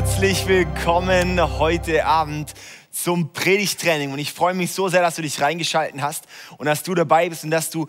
Herzlich willkommen heute Abend zum Predigtraining. Und ich freue mich so sehr, dass du dich reingeschalten hast und dass du dabei bist und dass du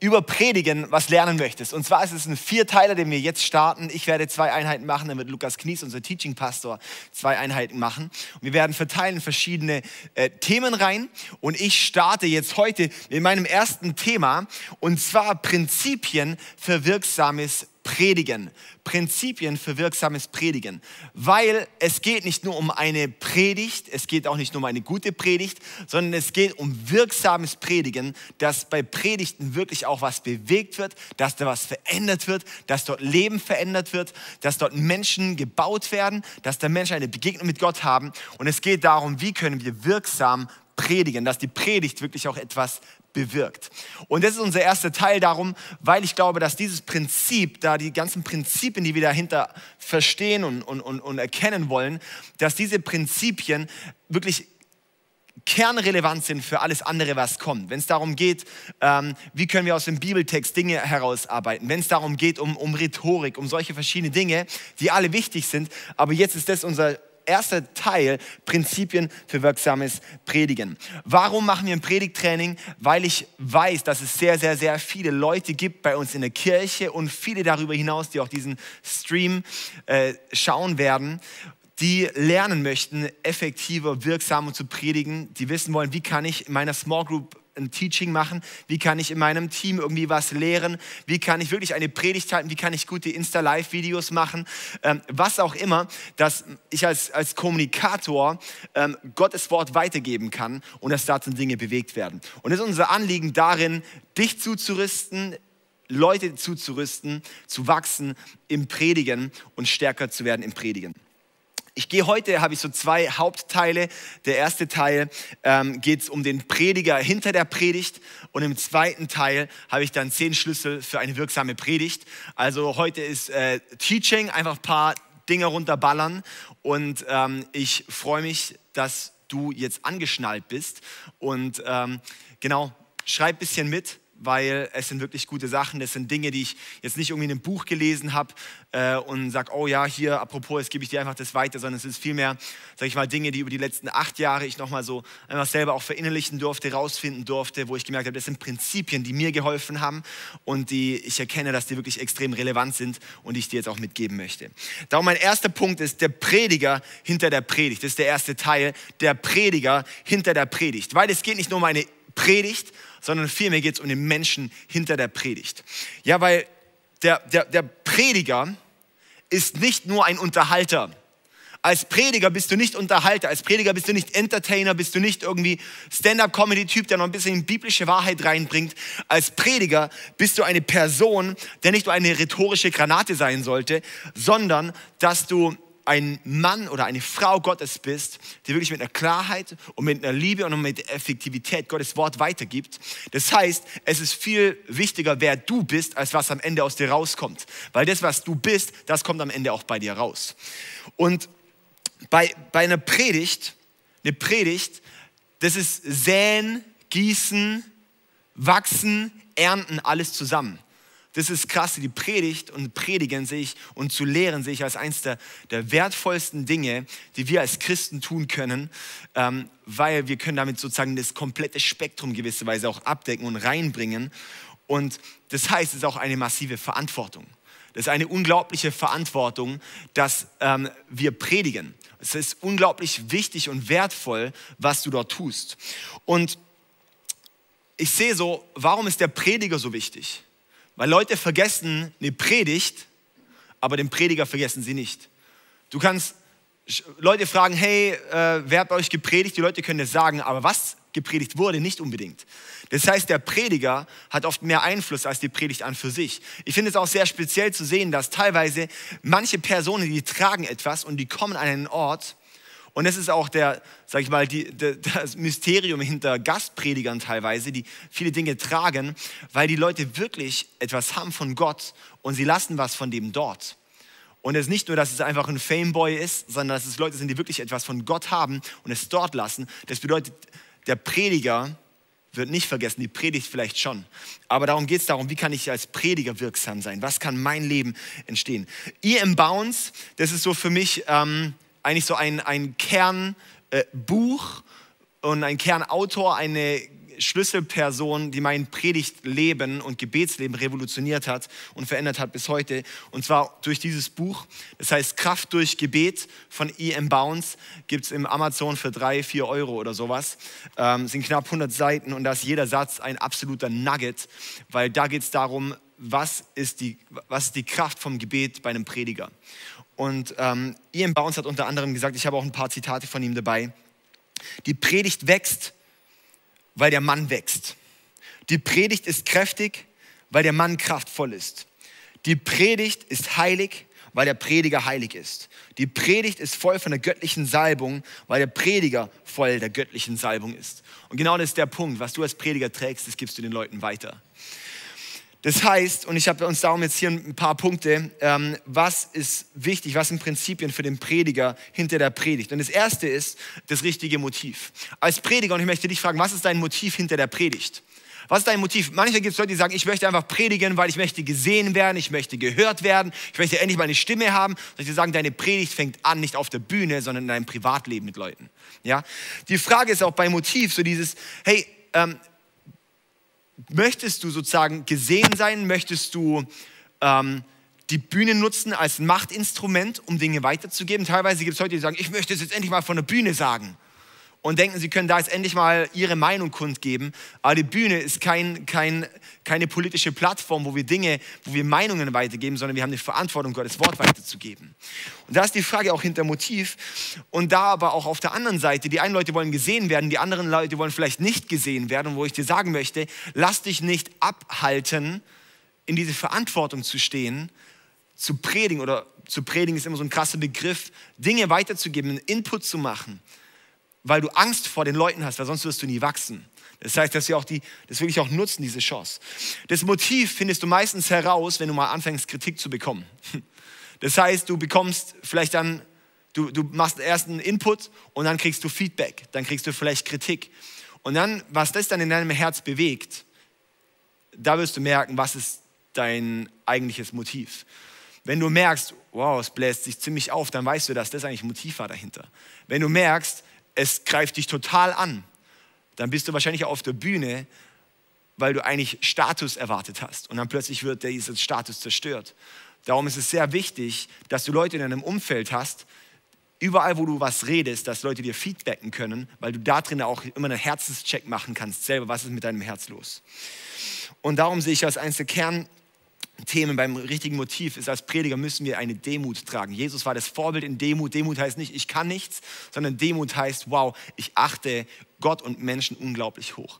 über Predigen was lernen möchtest. Und zwar ist es ein Vierteiler, den wir jetzt starten. Ich werde zwei Einheiten machen, dann wird Lukas Knies, unser Teaching Pastor, zwei Einheiten machen. Und wir werden verteilen verschiedene äh, Themen rein. Und ich starte jetzt heute mit meinem ersten Thema, und zwar Prinzipien für wirksames Predigen. Prinzipien für wirksames Predigen. Weil es geht nicht nur um eine Predigt, es geht auch nicht nur um eine gute Predigt, sondern es geht um wirksames Predigen, dass bei Predigten wirklich auch was bewegt wird, dass da was verändert wird, dass dort Leben verändert wird, dass dort Menschen gebaut werden, dass da Menschen eine Begegnung mit Gott haben. Und es geht darum, wie können wir wirksam predigen, dass die Predigt wirklich auch etwas bewirkt. Und das ist unser erster Teil darum, weil ich glaube, dass dieses Prinzip, da die ganzen Prinzipien, die wir dahinter verstehen und, und, und, und erkennen wollen, dass diese Prinzipien wirklich kernrelevant sind für alles andere, was kommt. Wenn es darum geht, ähm, wie können wir aus dem Bibeltext Dinge herausarbeiten, wenn es darum geht, um, um Rhetorik, um solche verschiedene Dinge, die alle wichtig sind. Aber jetzt ist das unser erster Teil, Prinzipien für wirksames Predigen. Warum machen wir ein Predigttraining? Weil ich weiß, dass es sehr, sehr, sehr viele Leute gibt bei uns in der Kirche und viele darüber hinaus, die auch diesen Stream äh, schauen werden, die lernen möchten, effektiver, wirksamer zu predigen, die wissen wollen, wie kann ich in meiner Small Group ein Teaching machen? Wie kann ich in meinem Team irgendwie was lehren? Wie kann ich wirklich eine Predigt halten? Wie kann ich gute Insta-Live-Videos machen? Ähm, was auch immer, dass ich als, als Kommunikator ähm, Gottes Wort weitergeben kann und dass dazu Dinge bewegt werden. Und es ist unser Anliegen darin, dich zuzurüsten, Leute zuzurüsten, zu wachsen im Predigen und stärker zu werden im Predigen. Ich gehe heute, habe ich so zwei Hauptteile. Der erste Teil ähm, geht es um den Prediger hinter der Predigt und im zweiten Teil habe ich dann zehn Schlüssel für eine wirksame Predigt. Also heute ist äh, Teaching, einfach ein paar Dinge runterballern und ähm, ich freue mich, dass du jetzt angeschnallt bist und ähm, genau, schreib ein bisschen mit weil es sind wirklich gute Sachen. Das sind Dinge, die ich jetzt nicht irgendwie in einem Buch gelesen habe äh, und sage, oh ja, hier, apropos, jetzt gebe ich dir einfach das weiter, sondern es ist vielmehr, sage ich mal, Dinge, die über die letzten acht Jahre ich nochmal so einfach selber auch verinnerlichen durfte, rausfinden durfte, wo ich gemerkt habe, das sind Prinzipien, die mir geholfen haben und die ich erkenne, dass die wirklich extrem relevant sind und die ich dir jetzt auch mitgeben möchte. Darum mein erster Punkt ist der Prediger hinter der Predigt. Das ist der erste Teil, der Prediger hinter der Predigt. Weil es geht nicht nur um eine Predigt, sondern vielmehr geht es um den Menschen hinter der Predigt. Ja, weil der, der, der Prediger ist nicht nur ein Unterhalter. Als Prediger bist du nicht Unterhalter, als Prediger bist du nicht Entertainer, bist du nicht irgendwie Stand-up-Comedy-Typ, der noch ein bisschen biblische Wahrheit reinbringt. Als Prediger bist du eine Person, der nicht nur eine rhetorische Granate sein sollte, sondern dass du ein Mann oder eine Frau Gottes bist, die wirklich mit einer Klarheit und mit einer Liebe und mit der Effektivität Gottes Wort weitergibt. Das heißt, es ist viel wichtiger, wer du bist, als was am Ende aus dir rauskommt. Weil das, was du bist, das kommt am Ende auch bei dir raus. Und bei, bei einer Predigt, eine Predigt, das ist säen, gießen, wachsen, ernten, alles zusammen. Das ist krass, die Predigt und Predigen sehe ich und zu lehren sehe ich als eines der, der wertvollsten Dinge, die wir als Christen tun können, ähm, weil wir können damit sozusagen das komplette Spektrum gewisserweise auch abdecken und reinbringen. Und das heißt, es ist auch eine massive Verantwortung. Das ist eine unglaubliche Verantwortung, dass ähm, wir predigen. Es ist unglaublich wichtig und wertvoll, was du dort tust. Und ich sehe so, warum ist der Prediger so wichtig? Weil Leute vergessen eine Predigt, aber den Prediger vergessen sie nicht. Du kannst Leute fragen, hey, äh, wer hat bei euch gepredigt? Die Leute können das sagen, aber was gepredigt wurde, nicht unbedingt. Das heißt, der Prediger hat oft mehr Einfluss als die Predigt an für sich. Ich finde es auch sehr speziell zu sehen, dass teilweise manche Personen, die tragen etwas und die kommen an einen Ort und das ist auch der, sag ich mal, die, der, das Mysterium hinter Gastpredigern teilweise, die viele Dinge tragen, weil die Leute wirklich etwas haben von Gott und sie lassen was von dem dort. Und es ist nicht nur, dass es einfach ein Fameboy ist, sondern dass es Leute sind, die wirklich etwas von Gott haben und es dort lassen. Das bedeutet, der Prediger wird nicht vergessen, die Predigt vielleicht schon. Aber darum geht es darum, wie kann ich als Prediger wirksam sein? Was kann mein Leben entstehen? E.M. Bounds, das ist so für mich ähm, eigentlich so ein, ein Kernbuch äh, und ein Kernautor, eine Schlüsselperson, die mein Predigtleben und Gebetsleben revolutioniert hat und verändert hat bis heute. Und zwar durch dieses Buch. Das heißt Kraft durch Gebet von E.M. Bounds. Gibt es im Amazon für drei, vier Euro oder sowas. Ähm, sind knapp 100 Seiten und da ist jeder Satz ein absoluter Nugget, weil da geht es darum, was ist, die, was ist die Kraft vom Gebet bei einem Prediger. Und ähm, Ian Bounds hat unter anderem gesagt, ich habe auch ein paar Zitate von ihm dabei, die Predigt wächst, weil der Mann wächst. Die Predigt ist kräftig, weil der Mann kraftvoll ist. Die Predigt ist heilig, weil der Prediger heilig ist. Die Predigt ist voll von der göttlichen Salbung, weil der Prediger voll der göttlichen Salbung ist. Und genau das ist der Punkt. Was du als Prediger trägst, das gibst du den Leuten weiter. Das heißt, und ich habe uns darum jetzt hier ein paar Punkte, ähm, was ist wichtig, was sind Prinzipien für den Prediger hinter der Predigt. Und das erste ist das richtige Motiv. Als Prediger, und ich möchte dich fragen, was ist dein Motiv hinter der Predigt? Was ist dein Motiv? Manchmal gibt es Leute, die sagen, ich möchte einfach predigen, weil ich möchte gesehen werden, ich möchte gehört werden, ich möchte endlich meine Stimme haben. Dir sagen, deine Predigt fängt an nicht auf der Bühne, sondern in deinem Privatleben mit Leuten. Ja? Die Frage ist auch bei Motiv so dieses, hey, ähm, möchtest du sozusagen gesehen sein? Möchtest du ähm, die Bühne nutzen als Machtinstrument, um Dinge weiterzugeben? Teilweise gibt es Leute, die sagen, ich möchte es jetzt endlich mal von der Bühne sagen und denken, sie können da jetzt endlich mal ihre Meinung kundgeben. Aber die Bühne ist kein, kein, keine politische Plattform, wo wir Dinge, wo wir Meinungen weitergeben, sondern wir haben die Verantwortung, Gottes Wort weiterzugeben. Und da ist die Frage auch hinter Motiv. Und da aber auch auf der anderen Seite, die einen Leute wollen gesehen werden, die anderen Leute wollen vielleicht nicht gesehen werden. Und wo ich dir sagen möchte, lass dich nicht abhalten, in diese Verantwortung zu stehen, zu predigen oder zu predigen ist immer so ein krasser Begriff, Dinge weiterzugeben, einen Input zu machen weil du Angst vor den Leuten hast, weil sonst wirst du nie wachsen. Das heißt, dass wir auch die, das wirklich auch nutzen, diese Chance. Das Motiv findest du meistens heraus, wenn du mal anfängst, Kritik zu bekommen. Das heißt, du bekommst vielleicht dann, du, du machst erst einen Input und dann kriegst du Feedback, dann kriegst du vielleicht Kritik. Und dann, was das dann in deinem Herz bewegt, da wirst du merken, was ist dein eigentliches Motiv. Wenn du merkst, wow, es bläst sich ziemlich auf, dann weißt du, dass das eigentlich Motiv war dahinter. Wenn du merkst, es greift dich total an, dann bist du wahrscheinlich auf der Bühne, weil du eigentlich Status erwartet hast. Und dann plötzlich wird dieser Status zerstört. Darum ist es sehr wichtig, dass du Leute in deinem Umfeld hast, überall, wo du was redest, dass Leute dir feedbacken können, weil du da drin auch immer einen Herzenscheck machen kannst, selber, was ist mit deinem Herz los. Und darum sehe ich als eines der Kern, Themen beim richtigen Motiv ist, als Prediger müssen wir eine Demut tragen. Jesus war das Vorbild in Demut. Demut heißt nicht, ich kann nichts, sondern Demut heißt, wow, ich achte Gott und Menschen unglaublich hoch.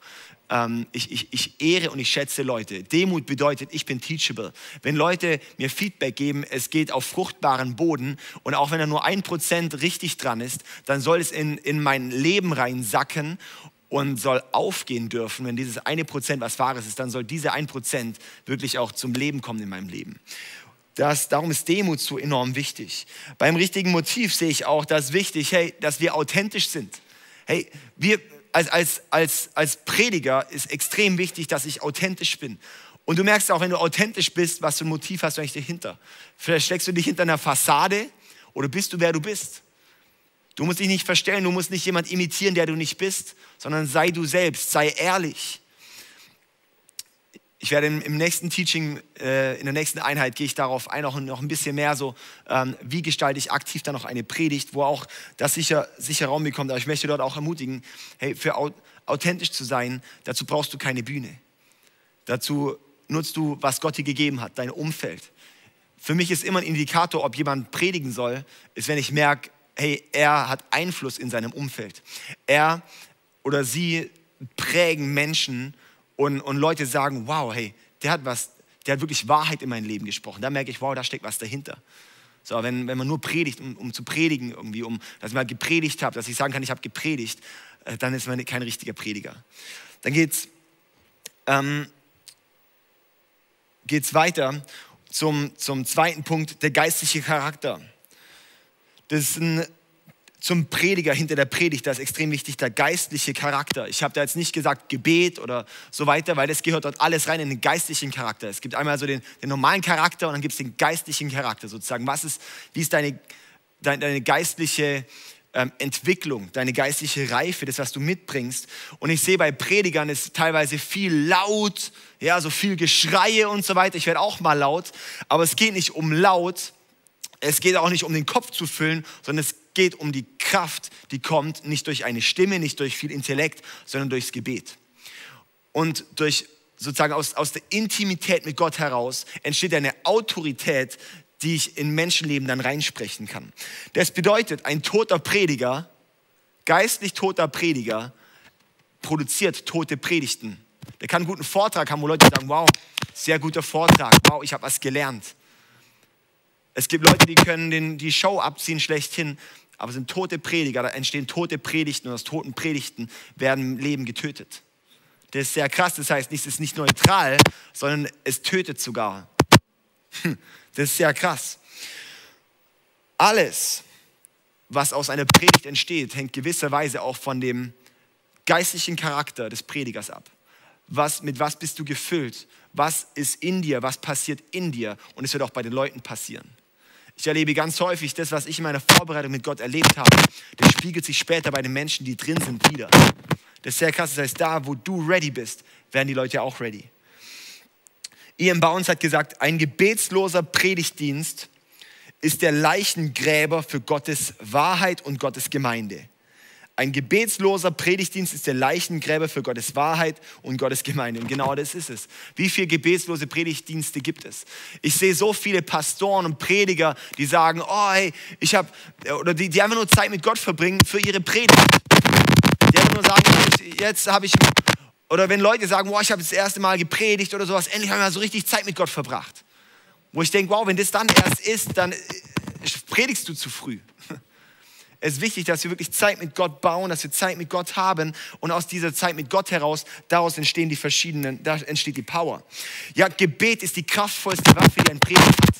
Ähm, ich, ich, ich ehre und ich schätze Leute. Demut bedeutet, ich bin teachable. Wenn Leute mir Feedback geben, es geht auf fruchtbaren Boden und auch wenn er nur ein Prozent richtig dran ist, dann soll es in, in mein Leben reinsacken und soll aufgehen dürfen, wenn dieses eine Prozent was Wahres ist, dann soll diese ein Prozent wirklich auch zum Leben kommen in meinem Leben. Das, darum ist Demut so enorm wichtig. Beim richtigen Motiv sehe ich auch, dass wichtig, hey, dass wir authentisch sind. Hey, wir als, als, als, als Prediger ist extrem wichtig, dass ich authentisch bin. Und du merkst auch, wenn du authentisch bist, was für ein Motiv hast du eigentlich dahinter. Vielleicht steckst du dich hinter einer Fassade oder bist du, wer du bist. Du musst dich nicht verstellen, du musst nicht jemand imitieren, der du nicht bist, sondern sei du selbst, sei ehrlich. Ich werde im, nächsten Teaching, äh, in der nächsten Einheit gehe ich darauf ein, auch noch ein bisschen mehr so, ähm, wie gestalte ich aktiv dann noch eine Predigt, wo auch das sicher, sicher Raum bekommt. Aber ich möchte dort auch ermutigen, hey, für authentisch zu sein, dazu brauchst du keine Bühne. Dazu nutzt du, was Gott dir gegeben hat, dein Umfeld. Für mich ist immer ein Indikator, ob jemand predigen soll, ist, wenn ich merke, hey, er hat Einfluss in seinem Umfeld. Er oder sie prägen Menschen und, und Leute sagen, wow, hey, der hat was, der hat wirklich Wahrheit in mein Leben gesprochen. Da merke ich, wow, da steckt was dahinter. So, wenn, wenn man nur predigt, um, um zu predigen irgendwie, um, dass ich mal gepredigt habe, dass ich sagen kann, ich habe gepredigt, äh, dann ist man kein richtiger Prediger. Dann geht's, ähm, geht's weiter zum, zum zweiten Punkt, der geistliche Charakter. Das ist ein, zum Prediger hinter der Predigt, da ist extrem wichtig der geistliche Charakter. Ich habe da jetzt nicht gesagt Gebet oder so weiter, weil das gehört dort alles rein in den geistlichen Charakter. Es gibt einmal so den, den normalen Charakter und dann gibt es den geistlichen Charakter sozusagen. Was ist, wie ist deine, deine, deine geistliche ähm, Entwicklung, deine geistliche Reife, das, was du mitbringst. Und ich sehe bei Predigern ist teilweise viel laut, ja, so viel Geschreie und so weiter. Ich werde auch mal laut, aber es geht nicht um laut, es geht auch nicht um den Kopf zu füllen, sondern es geht um die Kraft, die kommt nicht durch eine Stimme, nicht durch viel Intellekt, sondern durchs Gebet. Und durch sozusagen aus, aus der Intimität mit Gott heraus entsteht eine Autorität, die ich in Menschenleben dann reinsprechen kann. Das bedeutet, ein toter Prediger, geistlich toter Prediger, produziert tote Predigten. Der kann einen guten Vortrag haben, wo Leute sagen, wow, sehr guter Vortrag, wow, ich habe was gelernt. Es gibt Leute, die können den, die Show abziehen schlechthin, aber es sind tote Prediger, da entstehen tote Predigten und aus toten Predigten werden Leben getötet. Das ist sehr krass, das heißt, es ist nicht neutral, sondern es tötet sogar. Das ist sehr krass. Alles, was aus einer Predigt entsteht, hängt gewisserweise auch von dem geistlichen Charakter des Predigers ab. Was, mit was bist du gefüllt? Was ist in dir? Was passiert in dir? Und es wird auch bei den Leuten passieren. Ich erlebe ganz häufig das, was ich in meiner Vorbereitung mit Gott erlebt habe. Das spiegelt sich später bei den Menschen, die drin sind, wieder. Das ist sehr krass. Das heißt, da, wo du ready bist, werden die Leute auch ready. Ian Bounds hat gesagt, ein gebetsloser Predigtdienst ist der Leichengräber für Gottes Wahrheit und Gottes Gemeinde. Ein gebetsloser Predigtdienst ist der Leichengräber für Gottes Wahrheit und Gottes Gemeinde. Und genau das ist es. Wie viele gebetslose Predigtdienste gibt es? Ich sehe so viele Pastoren und Prediger, die sagen, oh hey, ich habe, oder die, die einfach nur Zeit mit Gott verbringen für ihre Predigt. Die einfach nur sagen, jetzt habe ich oder wenn Leute sagen, wow, ich habe das erste Mal gepredigt oder sowas, endlich haben wir so richtig Zeit mit Gott verbracht. Wo ich denke, wow, wenn das dann erst ist, dann äh, predigst du zu früh. Es ist wichtig, dass wir wirklich Zeit mit Gott bauen, dass wir Zeit mit Gott haben und aus dieser Zeit mit Gott heraus, daraus entstehen die verschiedenen, da entsteht die Power. Ja, Gebet ist die kraftvollste Waffe, die ein Prediger hat.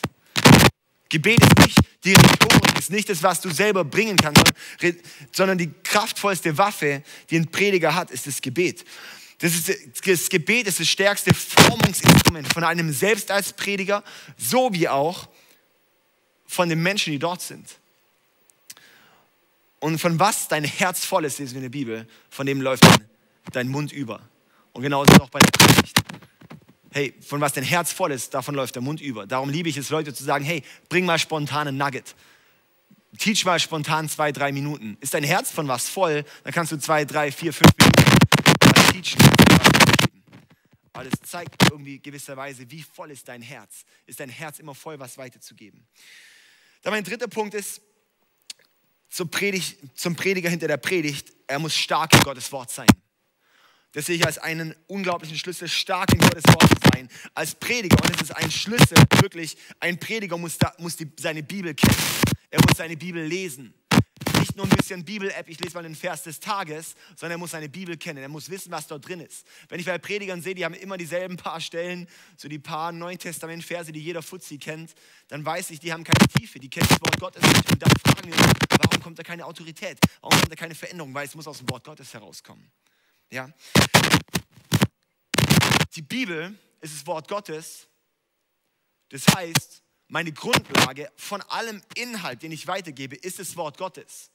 Gebet ist nicht die Rhetorik, ist nicht das, was du selber bringen kannst, sondern die kraftvollste Waffe, die ein Prediger hat, ist das Gebet. Das, ist, das Gebet ist das stärkste Formungsinstrument von einem selbst als Prediger, so wie auch von den Menschen, die dort sind. Und von was dein Herz voll ist, lesen wir in der Bibel, von dem läuft dein, Mund über. Und genauso auch bei der Predigt. Hey, von was dein Herz voll ist, davon läuft der Mund über. Darum liebe ich es, Leute zu sagen, hey, bring mal spontan einen Nugget. Teach mal spontan zwei, drei Minuten. Ist dein Herz von was voll, dann kannst du zwei, drei, vier, fünf Minuten teachen. Aber das zeigt irgendwie gewisserweise, wie voll ist dein Herz. Ist dein Herz immer voll, was weiterzugeben. Dann mein dritter Punkt ist, zum, Predigt, zum Prediger hinter der Predigt, er muss stark in Gottes Wort sein. Das sehe ich als einen unglaublichen Schlüssel, stark in Gottes Wort zu sein. Als Prediger, und es ist ein Schlüssel, wirklich, ein Prediger muss, da, muss die, seine Bibel kennen. Er muss seine Bibel lesen nicht nur ein bisschen Bibel-App, ich lese mal den Vers des Tages, sondern er muss seine Bibel kennen. Er muss wissen, was dort drin ist. Wenn ich bei Predigern sehe, die haben immer dieselben paar Stellen, so die paar Neuen Testament-Verse, die jeder Fuzzi kennt, dann weiß ich, die haben keine Tiefe, die kennen das Wort Gottes nicht. Und dann fragen wir uns, warum kommt da keine Autorität? Warum kommt da keine Veränderung? Weil es muss aus dem Wort Gottes herauskommen. Ja? Die Bibel ist das Wort Gottes. Das heißt, meine Grundlage von allem Inhalt, den ich weitergebe, ist das Wort Gottes.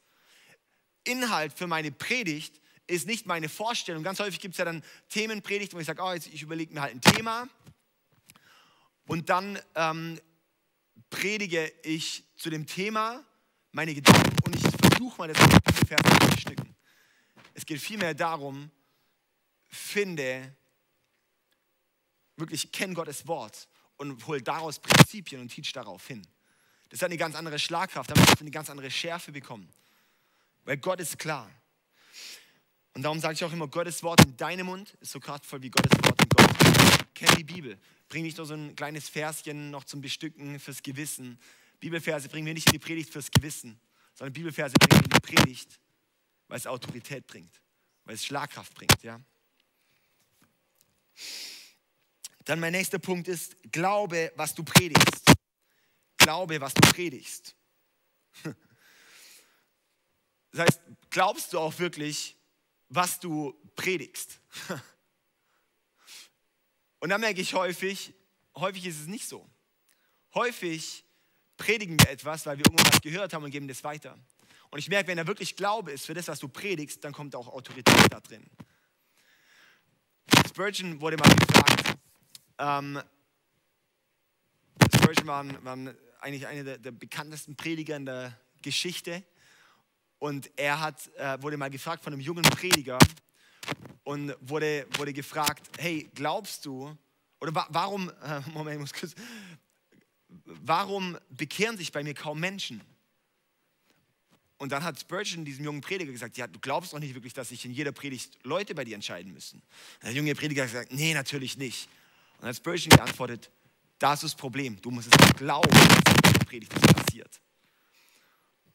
Inhalt für meine Predigt ist nicht meine Vorstellung. Ganz häufig gibt es ja dann Themenpredigten, wo ich sage, oh, ich überlege mir halt ein Thema und dann ähm, predige ich zu dem Thema meine Gedanken und ich versuche mal das Vers zu stücken. Es geht vielmehr darum, finde, wirklich kenn Gottes Wort und hol daraus Prinzipien und teach darauf hin. Das hat eine ganz andere Schlagkraft, damit wir eine ganz andere Schärfe bekommen. Weil Gott ist klar. Und darum sage ich auch immer, Gottes Wort in deinem Mund ist so kraftvoll wie Gottes Wort in Gott. Kenn die Bibel. Bring nicht nur so ein kleines Verschen noch zum Bestücken fürs Gewissen. Bibelverse bringen wir nicht in die Predigt fürs Gewissen, sondern Bibelverse bringen wir in die Predigt, weil es Autorität bringt, weil es Schlagkraft bringt. Ja? Dann mein nächster Punkt ist, glaube, was du predigst. Glaube, was du predigst. Das heißt, glaubst du auch wirklich, was du predigst? Und da merke ich häufig, häufig ist es nicht so. Häufig predigen wir etwas, weil wir irgendwas gehört haben und geben das weiter. Und ich merke, wenn da wirklich Glaube ist für das, was du predigst, dann kommt auch Autorität da drin. Spurgeon wurde mal gefragt, ähm, Spurgeon war, war eigentlich einer der, der, bekanntesten Prediger in der Geschichte. Und er hat, äh, wurde mal gefragt von einem jungen Prediger und wurde, wurde gefragt, hey, glaubst du, oder wa warum, äh, Moment, ich muss kurz, warum bekehren sich bei mir kaum Menschen? Und dann hat Spurgeon diesem jungen Prediger gesagt, ja, du glaubst doch nicht wirklich, dass sich in jeder Predigt Leute bei dir entscheiden müssen. Der junge Prediger hat gesagt, nee, natürlich nicht. Und hat Spurgeon geantwortet, das ist das Problem, du musst es glauben, dass der Predigt das passiert.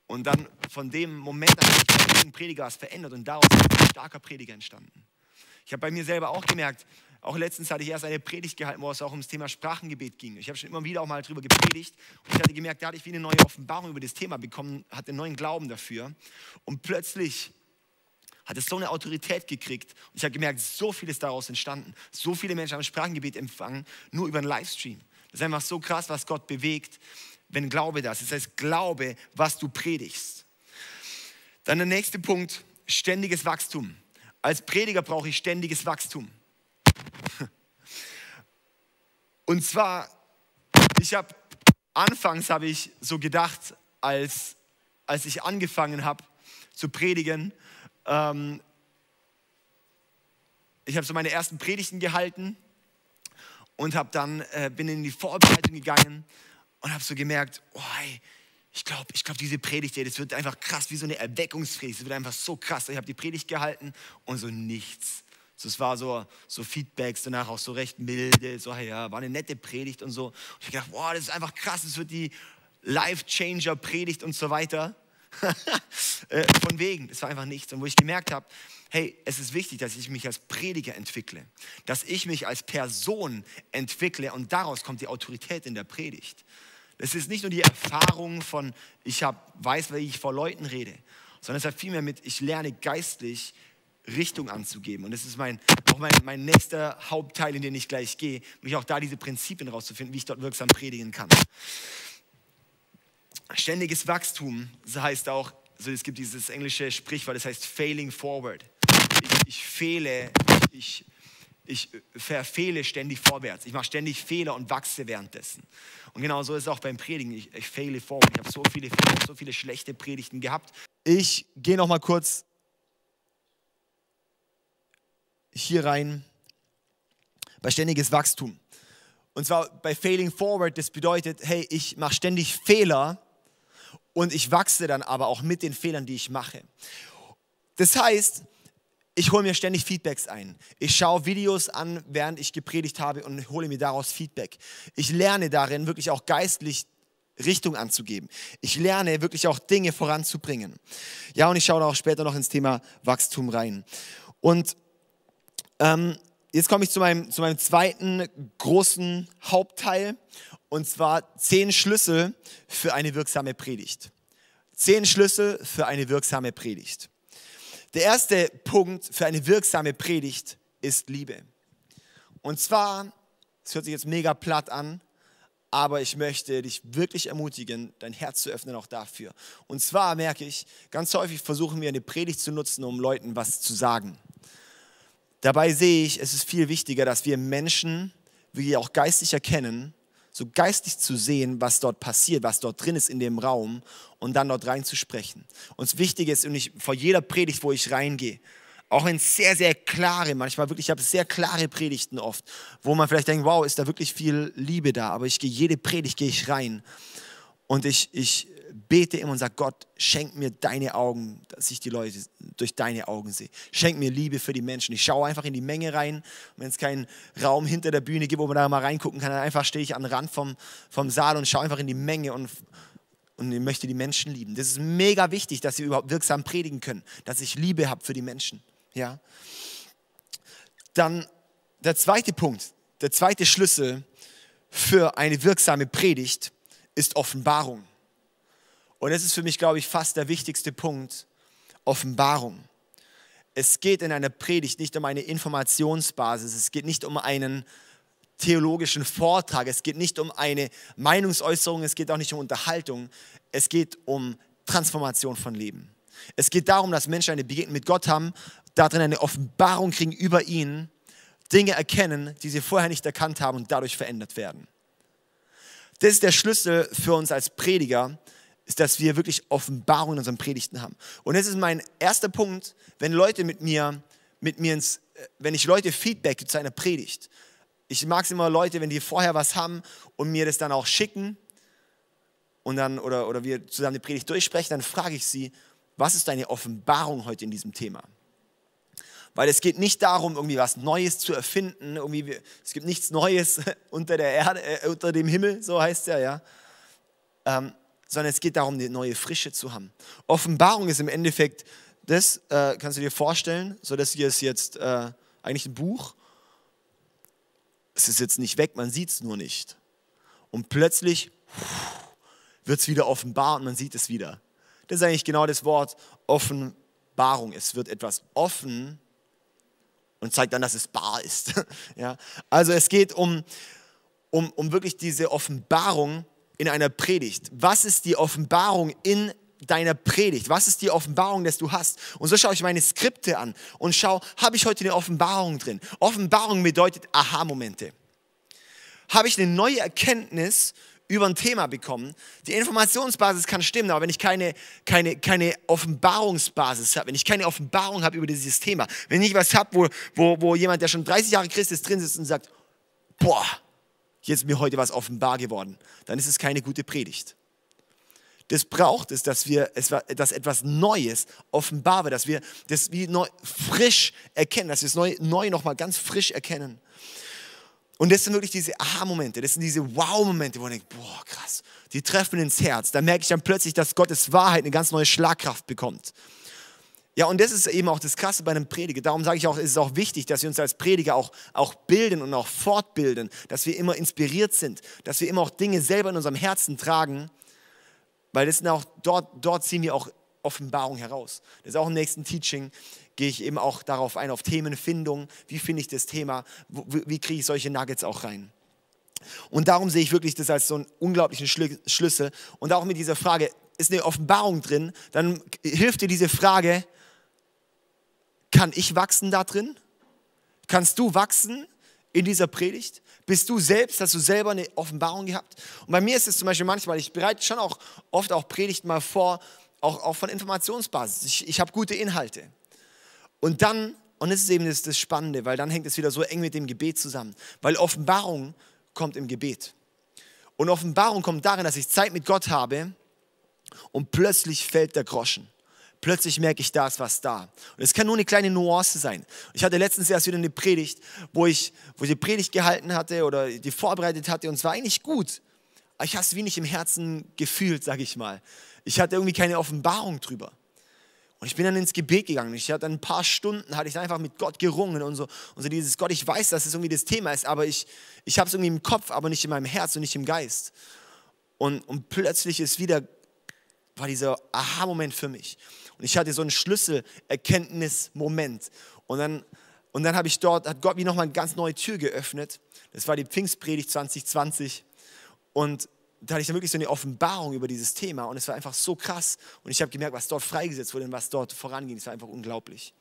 Und dann von dem Moment an hat jungen Prediger was verändert und daraus ist ein starker Prediger entstanden. Ich habe bei mir selber auch gemerkt, auch letztens hatte ich erst eine Predigt gehalten, wo es auch ums Thema Sprachengebet ging. Ich habe schon immer wieder auch mal darüber gepredigt und ich hatte gemerkt, da hatte ich wie eine neue Offenbarung über das Thema bekommen, hatte einen neuen Glauben dafür. Und plötzlich hat es so eine Autorität gekriegt und ich habe gemerkt, so viel ist daraus entstanden. So viele Menschen haben Sprachengebet empfangen, nur über einen Livestream. Das ist einfach so krass, was Gott bewegt, wenn Glaube da ist. Das heißt, Glaube, was du predigst. Dann der nächste Punkt, ständiges Wachstum. Als Prediger brauche ich ständiges Wachstum. Und zwar, ich habe, anfangs habe ich so gedacht, als, als ich angefangen habe zu predigen, ähm, ich habe so meine ersten Predigten gehalten und habe dann, äh, bin in die Vorbereitung gegangen und habe so gemerkt, oh, hey, ich glaube, ich glaub, diese Predigt, das wird einfach krass, wie so eine Erweckungspredigt. Es wird einfach so krass. Ich habe die Predigt gehalten und so nichts. So, es war so, so Feedbacks danach auch so recht milde, so ja, war eine nette Predigt und so. Und ich habe gedacht, boah, das ist einfach krass, das wird die Life-Changer-Predigt und so weiter. Äh, von wegen, das war einfach nichts. Und wo ich gemerkt habe, hey, es ist wichtig, dass ich mich als Prediger entwickle, dass ich mich als Person entwickle und daraus kommt die Autorität in der Predigt. Das ist nicht nur die Erfahrung von, ich hab, weiß, wie ich vor Leuten rede, sondern es hat vielmehr mit, ich lerne geistlich Richtung anzugeben. Und das ist mein, auch mein, mein nächster Hauptteil, in den ich gleich gehe, mich auch da diese Prinzipien rauszufinden, wie ich dort wirksam predigen kann. Ständiges Wachstum, das heißt auch, also es gibt dieses englische Sprichwort, das heißt failing forward. Ich, ich fehle, ich, ich verfehle ständig vorwärts. Ich mache ständig Fehler und wachse währenddessen. Und genau so ist es auch beim Predigen. Ich, ich fehle forward. Ich habe so viele Fehler, so viele schlechte Predigten gehabt. Ich gehe noch mal kurz hier rein bei ständiges Wachstum. Und zwar bei Failing Forward, das bedeutet, hey, ich mache ständig Fehler und ich wachse dann aber auch mit den Fehlern, die ich mache. Das heißt, ich hole mir ständig Feedbacks ein. Ich schaue Videos an, während ich gepredigt habe und hole mir daraus Feedback. Ich lerne darin wirklich auch geistlich Richtung anzugeben. Ich lerne wirklich auch Dinge voranzubringen. Ja, und ich schaue auch später noch ins Thema Wachstum rein. Und ähm, jetzt komme ich zu meinem, zu meinem zweiten großen Hauptteil und zwar zehn Schlüssel für eine wirksame Predigt. Zehn Schlüssel für eine wirksame Predigt. Der erste Punkt für eine wirksame Predigt ist Liebe. Und zwar, es hört sich jetzt mega platt an, aber ich möchte dich wirklich ermutigen, dein Herz zu öffnen auch dafür. Und zwar merke ich, ganz häufig versuchen wir eine Predigt zu nutzen, um Leuten was zu sagen. Dabei sehe ich, es ist viel wichtiger, dass wir Menschen wie auch geistig erkennen, so geistig zu sehen, was dort passiert, was dort drin ist in dem Raum und dann dort reinzusprechen. Und das Wichtige ist, und ich vor jeder Predigt, wo ich reingehe, auch wenn sehr, sehr klare, manchmal wirklich, ich habe sehr klare Predigten oft, wo man vielleicht denkt, wow, ist da wirklich viel Liebe da, aber ich gehe jede Predigt, gehe ich rein und ich, ich bete immer und sage, Gott, schenk mir deine Augen, dass ich die Leute durch deine Augen sehe. Schenk mir Liebe für die Menschen. Ich schaue einfach in die Menge rein. Und wenn es keinen Raum hinter der Bühne gibt, wo man da mal reingucken kann, dann einfach stehe ich am Rand vom, vom Saal und schaue einfach in die Menge und, und ich möchte die Menschen lieben. Das ist mega wichtig, dass sie überhaupt wirksam predigen können, dass ich Liebe habe für die Menschen. Ja? Dann der zweite Punkt, der zweite Schlüssel für eine wirksame Predigt ist Offenbarung. Und das ist für mich, glaube ich, fast der wichtigste Punkt, Offenbarung. Es geht in einer Predigt nicht um eine Informationsbasis, es geht nicht um einen theologischen Vortrag, es geht nicht um eine Meinungsäußerung, es geht auch nicht um Unterhaltung, es geht um Transformation von Leben. Es geht darum, dass Menschen eine Begegnung mit Gott haben, darin eine Offenbarung kriegen über ihn, Dinge erkennen, die sie vorher nicht erkannt haben und dadurch verändert werden. Das ist der Schlüssel für uns als Prediger, ist, dass wir wirklich Offenbarung in unseren Predigten haben. Und das ist mein erster Punkt, wenn Leute mit mir, mit mir ins, äh, wenn ich Leute Feedback zu einer Predigt. Ich mag es immer Leute, wenn die vorher was haben und mir das dann auch schicken und dann, oder, oder wir zusammen die Predigt durchsprechen, dann frage ich sie, was ist deine Offenbarung heute in diesem Thema? Weil es geht nicht darum, irgendwie was Neues zu erfinden. Irgendwie, es gibt nichts Neues unter der Erde, äh, unter dem Himmel, so heißt es ja, ja. Ähm, sondern es geht darum, eine neue Frische zu haben. Offenbarung ist im Endeffekt das, äh, kannst du dir vorstellen, so dass hier ist jetzt äh, eigentlich ein Buch. Es ist jetzt nicht weg, man sieht es nur nicht. Und plötzlich wird es wieder offenbar und man sieht es wieder. Das ist eigentlich genau das Wort Offenbarung. Es wird etwas offen und zeigt dann, dass es bar ist. ja? Also es geht um, um, um wirklich diese Offenbarung, in einer Predigt? Was ist die Offenbarung in deiner Predigt? Was ist die Offenbarung, dass du hast? Und so schaue ich meine Skripte an und schaue, habe ich heute eine Offenbarung drin? Offenbarung bedeutet Aha-Momente. Habe ich eine neue Erkenntnis über ein Thema bekommen? Die Informationsbasis kann stimmen, aber wenn ich keine, keine, keine Offenbarungsbasis habe, wenn ich keine Offenbarung habe über dieses Thema, wenn ich was habe, wo, wo, wo jemand, der schon 30 Jahre Christ ist, drin sitzt und sagt, boah, jetzt ist mir heute was offenbar geworden, dann ist es keine gute Predigt. Das braucht es, dass wir, dass etwas Neues offenbar wird, dass wir das wie neu, frisch erkennen, dass wir es neu, neu nochmal ganz frisch erkennen. Und das sind wirklich diese Aha-Momente, das sind diese Wow-Momente, wo ich denke, boah, krass, die treffen ins Herz. Da merke ich dann plötzlich, dass Gottes Wahrheit eine ganz neue Schlagkraft bekommt. Ja, und das ist eben auch das Krasse bei einem Prediger. Darum sage ich auch, ist es auch wichtig, dass wir uns als Prediger auch, auch bilden und auch fortbilden, dass wir immer inspiriert sind, dass wir immer auch Dinge selber in unserem Herzen tragen, weil das sind auch, dort, dort ziehen wir auch Offenbarung heraus. Das ist auch im nächsten Teaching, gehe ich eben auch darauf ein, auf Themenfindung. Wie finde ich das Thema? Wie kriege ich solche Nuggets auch rein? Und darum sehe ich wirklich das als so einen unglaublichen Schlüssel. Und auch mit dieser Frage, ist eine Offenbarung drin, dann hilft dir diese Frage, kann ich wachsen da drin? Kannst du wachsen in dieser Predigt? Bist du selbst, hast du selber eine Offenbarung gehabt? Und bei mir ist es zum Beispiel manchmal, ich bereite schon auch oft auch Predigten mal vor, auch, auch von Informationsbasis. Ich, ich habe gute Inhalte. Und dann, und das ist eben das, das Spannende, weil dann hängt es wieder so eng mit dem Gebet zusammen. Weil Offenbarung kommt im Gebet. Und Offenbarung kommt darin, dass ich Zeit mit Gott habe und plötzlich fällt der Groschen plötzlich merke ich, da ist was da. Und es kann nur eine kleine Nuance sein. Ich hatte letztens erst wieder eine Predigt, wo ich, wo ich die Predigt gehalten hatte oder die vorbereitet hatte und es war eigentlich gut. Aber ich habe es wie nicht im Herzen gefühlt, sage ich mal. Ich hatte irgendwie keine Offenbarung drüber. Und ich bin dann ins Gebet gegangen. Ich hatte ein paar Stunden, hatte ich einfach mit Gott gerungen und so, und so dieses Gott, ich weiß, dass es irgendwie das Thema ist, aber ich, ich habe es irgendwie im Kopf, aber nicht in meinem Herz und nicht im Geist. Und, und plötzlich ist wieder, war dieser Aha-Moment für mich. Und ich hatte so einen Schlüsselerkenntnismoment. Und dann, und dann habe ich dort, hat Gott wie nochmal eine ganz neue Tür geöffnet. Das war die Pfingstpredigt 2020. Und da hatte ich dann wirklich so eine Offenbarung über dieses Thema. Und es war einfach so krass. Und ich habe gemerkt, was dort freigesetzt wurde und was dort voranging. Es war einfach unglaublich.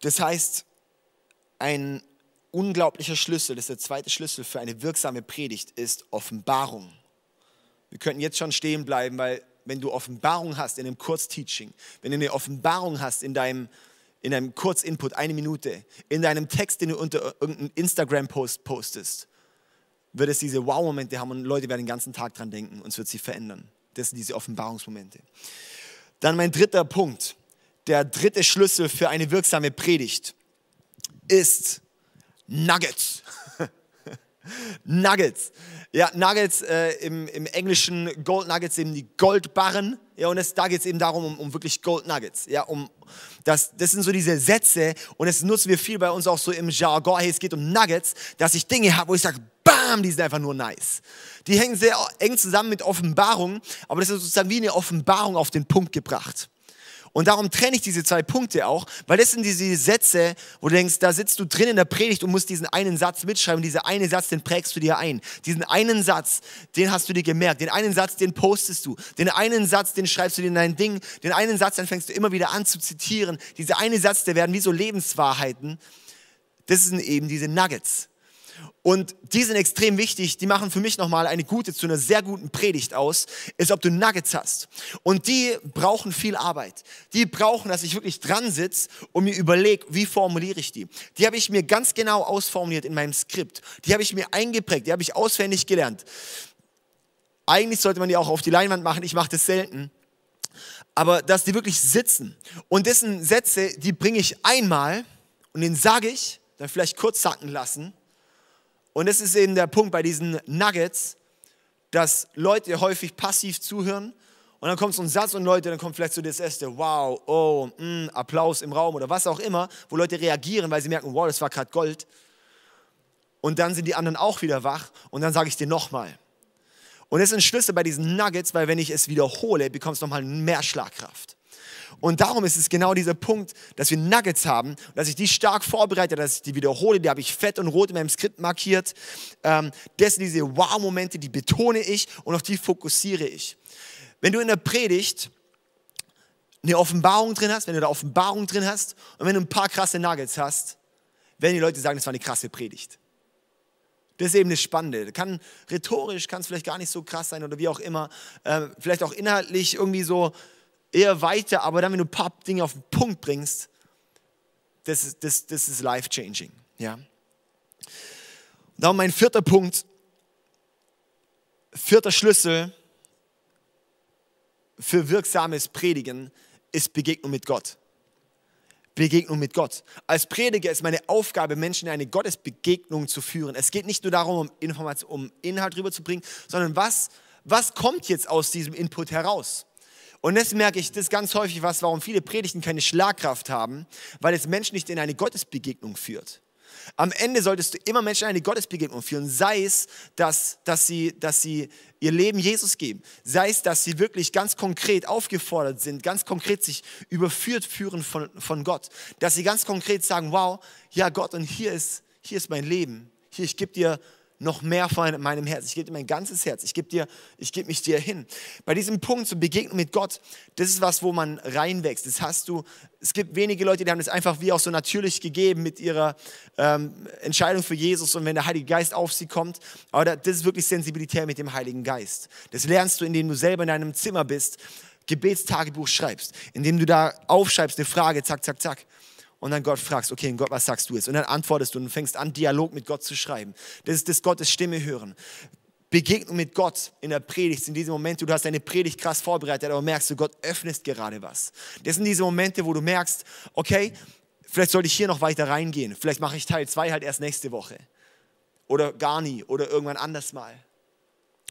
Das heißt, ein unglaublicher Schlüssel, das ist der zweite Schlüssel für eine wirksame Predigt, ist Offenbarung. Wir könnten jetzt schon stehen bleiben, weil wenn du Offenbarung hast in einem Kurzteaching, wenn du eine Offenbarung hast in deinem, in deinem Kurzinput, eine Minute, in deinem Text, den du unter irgendeinem Instagram-Post postest, wird es diese Wow-Momente haben und Leute werden den ganzen Tag dran denken und es wird sie verändern. Das sind diese Offenbarungsmomente. Dann mein dritter Punkt, der dritte Schlüssel für eine wirksame Predigt ist Nuggets. Nuggets. Ja, Nuggets äh, im, im Englischen Gold Nuggets eben die Goldbarren. Ja, und es, da geht es eben darum, um, um, wirklich Gold Nuggets. Ja, um, das, das sind so diese Sätze und das nutzen wir viel bei uns auch so im Jargon. Hey, es geht um Nuggets, dass ich Dinge habe, wo ich sage, bam, bam, die sind einfach nur nice. Die hängen sehr eng zusammen mit Offenbarung, aber das ist sozusagen wie eine Offenbarung auf den Punkt gebracht. Und darum trenne ich diese zwei Punkte auch, weil das sind diese Sätze, wo du denkst, da sitzt du drin in der Predigt und musst diesen einen Satz mitschreiben. Dieser eine Satz, den prägst du dir ein. Diesen einen Satz, den hast du dir gemerkt. Den einen Satz, den postest du. Den einen Satz, den schreibst du dir in dein Ding. Den einen Satz, den fängst du immer wieder an zu zitieren. Diese eine Satz, der werden wie so Lebenswahrheiten. Das sind eben diese Nuggets. Und die sind extrem wichtig. Die machen für mich nochmal eine gute zu einer sehr guten Predigt aus, ist, ob du Nuggets hast. Und die brauchen viel Arbeit. Die brauchen, dass ich wirklich dran sitze und mir überlege, wie formuliere ich die. Die habe ich mir ganz genau ausformuliert in meinem Skript. Die habe ich mir eingeprägt. Die habe ich auswendig gelernt. Eigentlich sollte man die auch auf die Leinwand machen. Ich mache das selten. Aber dass die wirklich sitzen. Und dessen Sätze, die bringe ich einmal und den sage ich, dann vielleicht kurz sacken lassen und das ist eben der Punkt bei diesen Nuggets, dass Leute häufig passiv zuhören und dann kommt so ein Satz und Leute, dann kommt vielleicht so das erste, wow, oh, mm, Applaus im Raum oder was auch immer, wo Leute reagieren, weil sie merken, wow, das war gerade Gold. Und dann sind die anderen auch wieder wach und dann sage ich dir nochmal. Und das ist ein Schlüssel bei diesen Nuggets, weil wenn ich es wiederhole, bekommst du nochmal mehr Schlagkraft. Und darum ist es genau dieser Punkt, dass wir Nuggets haben, dass ich die stark vorbereite, dass ich die wiederhole, die habe ich fett und rot in meinem Skript markiert. Ähm, das sind diese Wow-Momente, die betone ich und auf die fokussiere ich. Wenn du in der Predigt eine Offenbarung drin hast, wenn du da Offenbarung drin hast und wenn du ein paar krasse Nuggets hast, werden die Leute sagen, das war eine krasse Predigt. Das ist eben das Spannende. Kann rhetorisch kann es vielleicht gar nicht so krass sein oder wie auch immer. Äh, vielleicht auch inhaltlich irgendwie so eher weiter, aber dann, wenn du ein paar Dinge auf den Punkt bringst, das ist, das, das ist life-changing. Ja? Darum mein vierter Punkt, vierter Schlüssel für wirksames Predigen ist Begegnung mit Gott. Begegnung mit Gott. Als Prediger ist meine Aufgabe, Menschen in eine Gottesbegegnung zu führen. Es geht nicht nur darum, um, Information, um Inhalt rüberzubringen, sondern was, was kommt jetzt aus diesem Input heraus? Und das merke ich, das ist ganz häufig was, warum viele Predigten keine Schlagkraft haben, weil es Menschen nicht in eine Gottesbegegnung führt. Am Ende solltest du immer Menschen in eine Gottesbegegnung führen, sei es, dass, dass, sie, dass sie ihr Leben Jesus geben, sei es, dass sie wirklich ganz konkret aufgefordert sind, ganz konkret sich überführt führen von, von Gott, dass sie ganz konkret sagen, wow, ja Gott, und hier ist, hier ist mein Leben, hier, ich gebe dir noch mehr von meinem Herz. Ich gebe dir mein ganzes Herz. Ich gebe dir, ich gebe mich dir hin. Bei diesem Punkt zur Begegnung mit Gott, das ist was, wo man reinwächst. Das hast du. Es gibt wenige Leute, die haben das einfach wie auch so natürlich gegeben mit ihrer ähm, Entscheidung für Jesus und wenn der Heilige Geist auf sie kommt. Aber das ist wirklich Sensibilität mit dem Heiligen Geist. Das lernst du, indem du selber in deinem Zimmer bist, Gebetstagebuch schreibst, indem du da aufschreibst eine Frage, zack, zack, zack und dann Gott fragst, okay, Gott, was sagst du jetzt? Und dann antwortest du und fängst an, Dialog mit Gott zu schreiben. Das ist das Gottes Stimme hören. Begegnung mit Gott in der Predigt sind diese Momente, du hast deine Predigt krass vorbereitet, aber merkst du, Gott öffnet gerade was. Das sind diese Momente, wo du merkst, okay, vielleicht sollte ich hier noch weiter reingehen. Vielleicht mache ich Teil 2 halt erst nächste Woche. Oder gar nie. Oder irgendwann anders mal.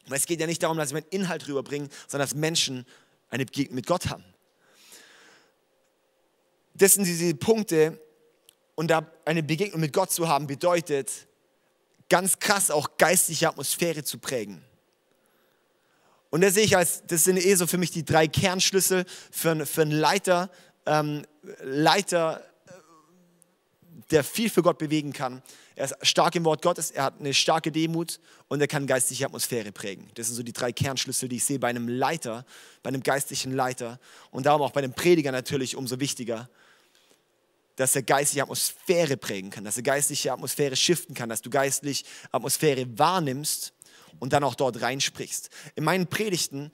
Weil es geht ja nicht darum, dass ich meinen Inhalt rüberbringe, sondern dass Menschen eine Begegnung mit Gott haben das sind diese Punkte und da eine Begegnung mit Gott zu haben, bedeutet ganz krass auch geistliche Atmosphäre zu prägen. Und das sehe ich als, das sind eh so für mich die drei Kernschlüssel für, für einen Leiter, ähm, Leiter, äh, der viel für Gott bewegen kann. Er ist stark im Wort Gottes, er hat eine starke Demut und er kann geistliche Atmosphäre prägen. Das sind so die drei Kernschlüssel, die ich sehe bei einem Leiter, bei einem geistlichen Leiter und darum auch bei einem Prediger natürlich umso wichtiger, dass er geistliche Atmosphäre prägen kann, dass er geistliche Atmosphäre shiften kann, dass du geistlich Atmosphäre wahrnimmst und dann auch dort reinsprichst. In meinen Predigten,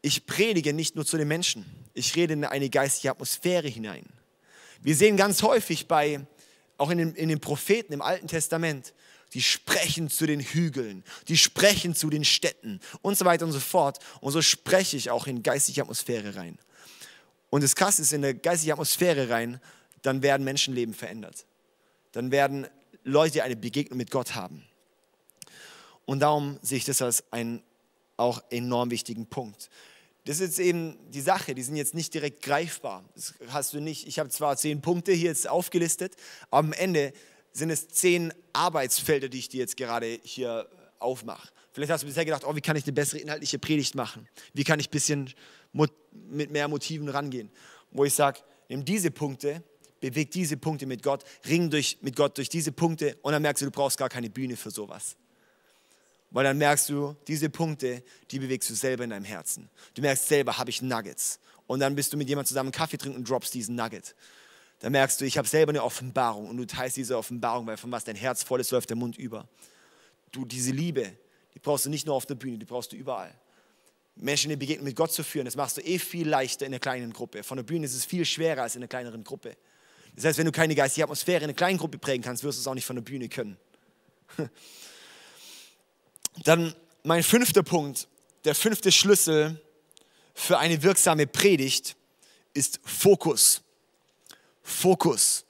ich predige nicht nur zu den Menschen, ich rede in eine geistliche Atmosphäre hinein. Wir sehen ganz häufig bei, auch in den, in den Propheten im Alten Testament, die sprechen zu den Hügeln, die sprechen zu den Städten und so weiter und so fort. Und so spreche ich auch in geistliche Atmosphäre rein. Und das Krasse ist, in der geistliche Atmosphäre rein dann werden Menschenleben verändert. Dann werden Leute eine Begegnung mit Gott haben. Und darum sehe ich das als einen auch enorm wichtigen Punkt. Das ist eben die Sache, die sind jetzt nicht direkt greifbar. Das hast du nicht. Ich habe zwar zehn Punkte hier jetzt aufgelistet, aber am Ende sind es zehn Arbeitsfelder, die ich dir jetzt gerade hier aufmache. Vielleicht hast du bisher gedacht, oh, wie kann ich eine bessere inhaltliche Predigt machen? Wie kann ich ein bisschen mit mehr Motiven rangehen? Wo ich sage, nimm diese Punkte, beweg diese Punkte mit Gott, ring durch, mit Gott durch diese Punkte und dann merkst du, du brauchst gar keine Bühne für sowas. Weil dann merkst du, diese Punkte, die bewegst du selber in deinem Herzen. Du merkst selber, habe ich Nuggets. Und dann bist du mit jemandem zusammen Kaffee trinken und droppst diesen Nugget. Dann merkst du, ich habe selber eine Offenbarung und du teilst diese Offenbarung, weil von was dein Herz voll ist, läuft der Mund über. Du, diese Liebe, die brauchst du nicht nur auf der Bühne, die brauchst du überall. Menschen in die Begegnung mit Gott zu führen, das machst du eh viel leichter in einer kleinen Gruppe. Von der Bühne ist es viel schwerer als in einer kleineren Gruppe. Das heißt, wenn du keine geistige Atmosphäre in einer kleinen Gruppe prägen kannst, wirst du es auch nicht von der Bühne können. Dann mein fünfter Punkt, der fünfte Schlüssel für eine wirksame Predigt ist Fokus. Fokus.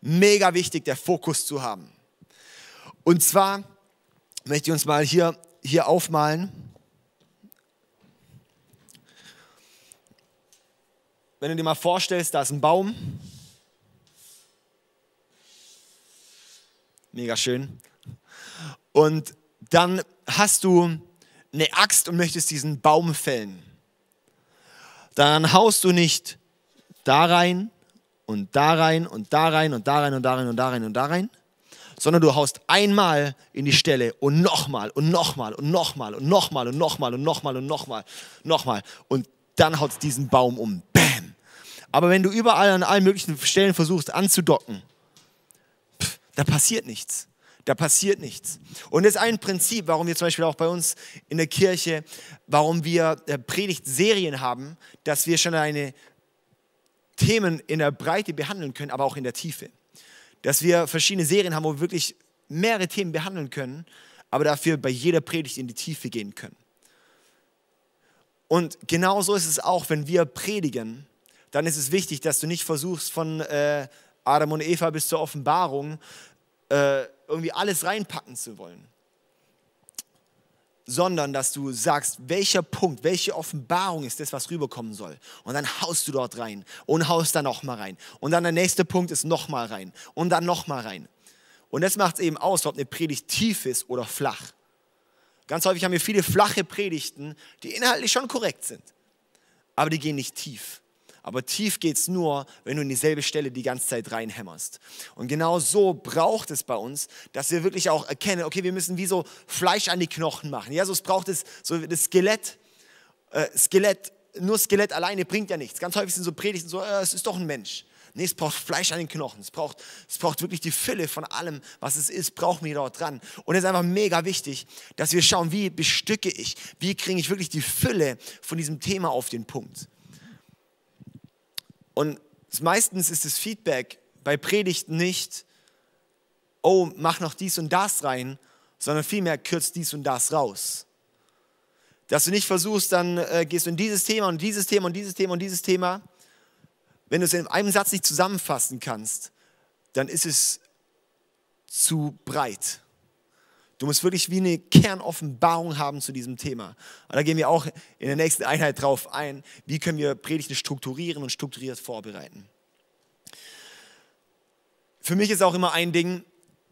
Mega wichtig, der Fokus zu haben. Und zwar möchte ich uns mal hier, hier aufmalen. Wenn du dir mal vorstellst, da ist ein Baum. Mega schön. Und dann hast du eine Axt und möchtest diesen Baum fällen. Dann haust du nicht da rein und da rein und da rein und da rein und da rein und da rein und da rein, sondern du haust einmal in die Stelle und nochmal und nochmal und nochmal und nochmal und nochmal und nochmal und nochmal, nochmal und dann haut es diesen Baum um. Bam! Aber wenn du überall an allen möglichen Stellen versuchst anzudocken, da passiert nichts. Da passiert nichts. Und das ist ein Prinzip, warum wir zum Beispiel auch bei uns in der Kirche, warum wir äh, Predigtserien haben, dass wir schon eine Themen in der Breite behandeln können, aber auch in der Tiefe. Dass wir verschiedene Serien haben, wo wir wirklich mehrere Themen behandeln können, aber dafür bei jeder Predigt in die Tiefe gehen können. Und genauso ist es auch, wenn wir predigen, dann ist es wichtig, dass du nicht versuchst, von äh, Adam und Eva bis zur Offenbarung äh, irgendwie alles reinpacken zu wollen, sondern dass du sagst, welcher Punkt, welche Offenbarung ist das, was rüberkommen soll. Und dann haust du dort rein und haust da nochmal rein. Und dann der nächste Punkt ist nochmal rein und dann nochmal rein. Und das macht es eben aus, ob eine Predigt tief ist oder flach. Ganz häufig haben wir viele flache Predigten, die inhaltlich schon korrekt sind, aber die gehen nicht tief. Aber tief geht es nur, wenn du in dieselbe Stelle die ganze Zeit reinhämmerst. Und genau so braucht es bei uns, dass wir wirklich auch erkennen, okay, wir müssen wie so Fleisch an die Knochen machen. Ja, so es braucht es, so das Skelett, äh, Skelett, nur Skelett alleine bringt ja nichts. Ganz häufig sind so Predigten so, äh, es ist doch ein Mensch. Nee, es braucht Fleisch an den Knochen. Es braucht, es braucht wirklich die Fülle von allem, was es ist, braucht mir dort dran. Und es ist einfach mega wichtig, dass wir schauen, wie bestücke ich, wie kriege ich wirklich die Fülle von diesem Thema auf den Punkt. Und meistens ist das Feedback bei Predigten nicht, oh, mach noch dies und das rein, sondern vielmehr kürzt dies und das raus. Dass du nicht versuchst, dann äh, gehst du in dieses Thema und dieses Thema und dieses Thema und dieses Thema. Wenn du es in einem Satz nicht zusammenfassen kannst, dann ist es zu breit. Du musst wirklich wie eine Kernoffenbarung haben zu diesem Thema. Und da gehen wir auch in der nächsten Einheit drauf ein, wie können wir Predigten strukturieren und strukturiert vorbereiten. Für mich ist auch immer ein Ding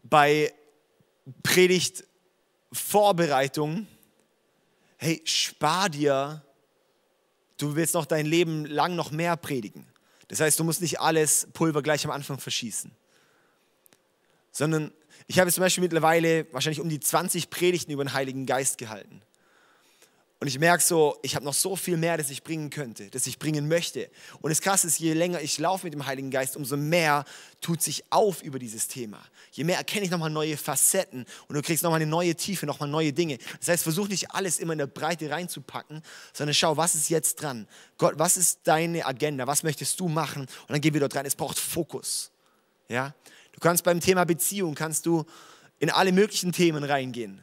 bei Predigtvorbereitung, hey, spar dir, du willst noch dein Leben lang noch mehr predigen. Das heißt, du musst nicht alles Pulver gleich am Anfang verschießen, sondern ich habe zum Beispiel mittlerweile wahrscheinlich um die 20 Predigten über den Heiligen Geist gehalten. Und ich merke so, ich habe noch so viel mehr, das ich bringen könnte, das ich bringen möchte. Und das Krasse ist, je länger ich laufe mit dem Heiligen Geist, umso mehr tut sich auf über dieses Thema. Je mehr erkenne ich nochmal neue Facetten und du kriegst nochmal eine neue Tiefe, nochmal neue Dinge. Das heißt, versuch nicht alles immer in der Breite reinzupacken, sondern schau, was ist jetzt dran? Gott, was ist deine Agenda? Was möchtest du machen? Und dann gehen wir dort rein. Es braucht Fokus. Ja? Du kannst beim Thema Beziehung, kannst du in alle möglichen Themen reingehen.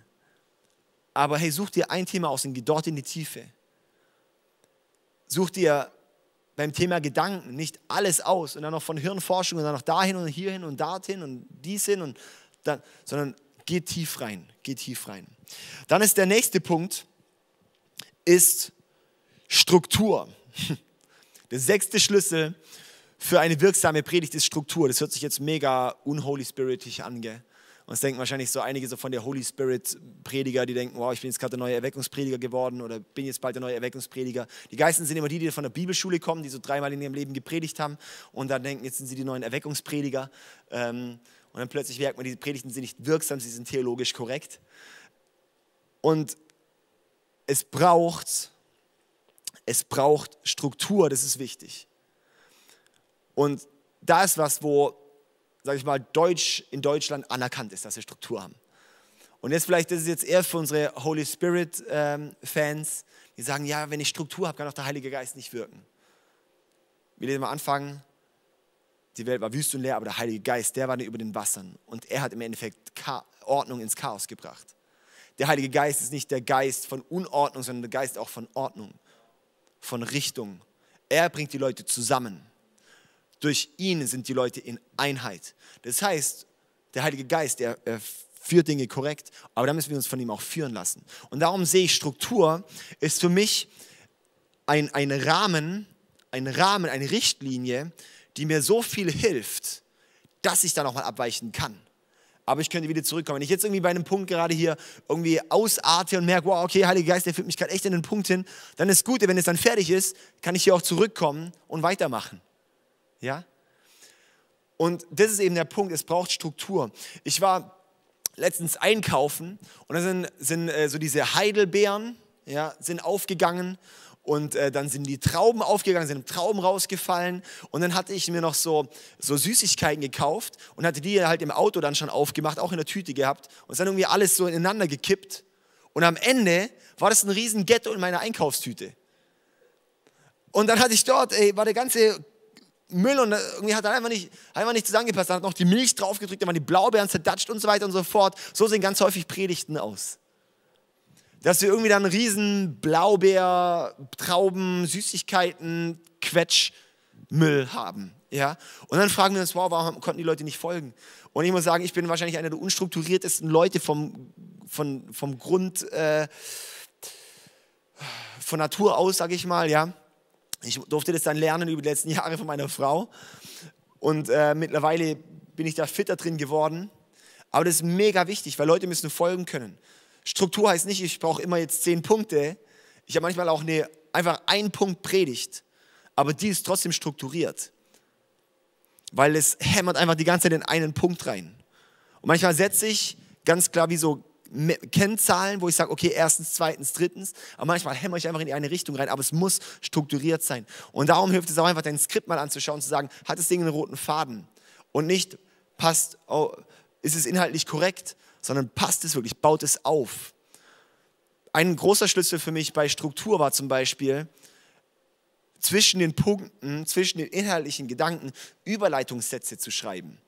Aber hey, such dir ein Thema aus und geh dort in die Tiefe. Such dir beim Thema Gedanken nicht alles aus und dann noch von Hirnforschung und dann noch dahin und hierhin und dorthin und dies hin und dann, sondern geh tief rein, geh tief rein. Dann ist der nächste Punkt, ist Struktur. Der sechste Schlüssel für eine wirksame Predigt ist Struktur. Das hört sich jetzt mega unholy spiritig an, gell? Und es denken wahrscheinlich so einige so von der Holy Spirit Prediger, die denken, wow, ich bin jetzt gerade der neue Erweckungsprediger geworden oder bin jetzt bald der neue Erweckungsprediger. Die Geisten sind immer die, die von der Bibelschule kommen, die so dreimal in ihrem Leben gepredigt haben und dann denken, jetzt sind sie die neuen Erweckungsprediger. Ähm, und dann plötzlich merkt man, diese Predigten sind nicht wirksam, sie sind theologisch korrekt. Und es braucht, es braucht Struktur, das ist wichtig. Und da ist was, wo sage ich mal, Deutsch in Deutschland anerkannt ist, dass wir Struktur haben. Und jetzt vielleicht, das ist jetzt eher für unsere Holy Spirit ähm, die sagen, ja, wenn ich Struktur habe, kann auch der Heilige Geist nicht wirken. Wir lesen mal anfangen, die Welt war wüst und leer, aber der Heilige Geist, der war über den Wassern und er hat im Endeffekt Ordnung ins Chaos gebracht. Der Heilige Geist ist nicht der Geist von Unordnung, sondern der Geist auch von Ordnung, von Richtung. Er bringt die Leute zusammen. Durch ihn sind die Leute in Einheit. Das heißt, der Heilige Geist, der, er führt Dinge korrekt, aber da müssen wir uns von ihm auch führen lassen. Und darum sehe ich, Struktur ist für mich ein, ein Rahmen, ein Rahmen, eine Richtlinie, die mir so viel hilft, dass ich da nochmal abweichen kann. Aber ich könnte wieder zurückkommen. Wenn ich jetzt irgendwie bei einem Punkt gerade hier irgendwie ausarte und merke, wow, okay, Heiliger Geist, der führt mich gerade echt in den Punkt hin, dann ist gut, wenn es dann fertig ist, kann ich hier auch zurückkommen und weitermachen. Ja? Und das ist eben der Punkt, es braucht Struktur. Ich war letztens einkaufen und da sind, sind äh, so diese Heidelbeeren, ja, sind aufgegangen und äh, dann sind die Trauben aufgegangen, sind Trauben rausgefallen und dann hatte ich mir noch so, so Süßigkeiten gekauft und hatte die halt im Auto dann schon aufgemacht, auch in der Tüte gehabt und es dann irgendwie alles so ineinander gekippt und am Ende war das ein riesen Ghetto in meiner Einkaufstüte. Und dann hatte ich dort, ey, war der ganze Müll und irgendwie hat er einfach nicht, einfach nicht zusammengepasst. Dann hat noch die Milch draufgedrückt, dann waren die Blaubeeren zerdatscht und so weiter und so fort. So sehen ganz häufig Predigten aus. Dass wir irgendwie dann riesen Blaubeer, Trauben, Süßigkeiten, Quetschmüll haben. Ja? Und dann fragen wir uns, wow, warum konnten die Leute nicht folgen? Und ich muss sagen, ich bin wahrscheinlich einer der unstrukturiertesten Leute vom, vom, vom Grund, äh, von Natur aus, sage ich mal, ja. Ich durfte das dann lernen über die letzten Jahre von meiner Frau. Und äh, mittlerweile bin ich da fitter drin geworden. Aber das ist mega wichtig, weil Leute müssen folgen können. Struktur heißt nicht, ich brauche immer jetzt zehn Punkte. Ich habe manchmal auch eine, einfach einen Punkt Predigt, aber die ist trotzdem strukturiert. Weil es hämmert einfach die ganze Zeit in einen Punkt rein. Und manchmal setze ich ganz klar wie so Kennzahlen, wo ich sage, okay, erstens, zweitens, drittens. Aber manchmal hämmer ich einfach in die eine Richtung rein, aber es muss strukturiert sein. Und darum hilft es auch einfach, dein Skript mal anzuschauen und zu sagen, hat das Ding einen roten Faden? Und nicht passt, oh, ist es inhaltlich korrekt, sondern passt es wirklich, baut es auf. Ein großer Schlüssel für mich bei Struktur war zum Beispiel, zwischen den Punkten, zwischen den inhaltlichen Gedanken Überleitungssätze zu schreiben.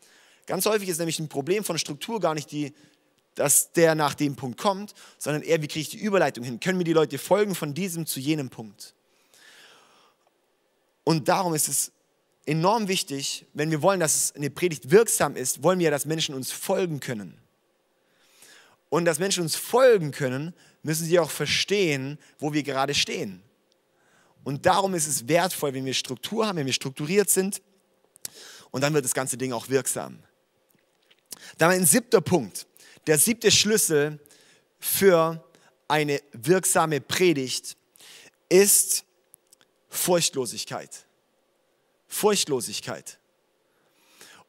Ganz häufig ist nämlich ein Problem von Struktur gar nicht die dass der nach dem Punkt kommt, sondern eher, wie kriege ich die Überleitung hin? Können mir die Leute folgen von diesem zu jenem Punkt? Und darum ist es enorm wichtig, wenn wir wollen, dass eine Predigt wirksam ist, wollen wir ja, dass Menschen uns folgen können. Und dass Menschen uns folgen können, müssen sie auch verstehen, wo wir gerade stehen. Und darum ist es wertvoll, wenn wir Struktur haben, wenn wir strukturiert sind. Und dann wird das ganze Ding auch wirksam. Dann ein siebter Punkt. Der siebte Schlüssel für eine wirksame Predigt ist Furchtlosigkeit. Furchtlosigkeit.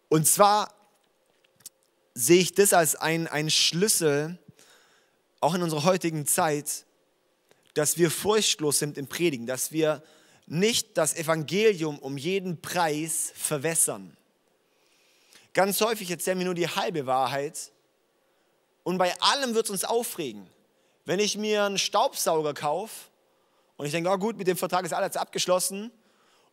Und zwar sehe ich das als ein, Schlüssel, auch in unserer heutigen Zeit, dass wir furchtlos sind im Predigen, dass wir nicht das Evangelium um jeden Preis verwässern. Ganz häufig erzählen wir nur die halbe Wahrheit und bei allem wird es uns aufregen. Wenn ich mir einen Staubsauger kaufe und ich denke, oh gut, mit dem Vertrag ist alles abgeschlossen.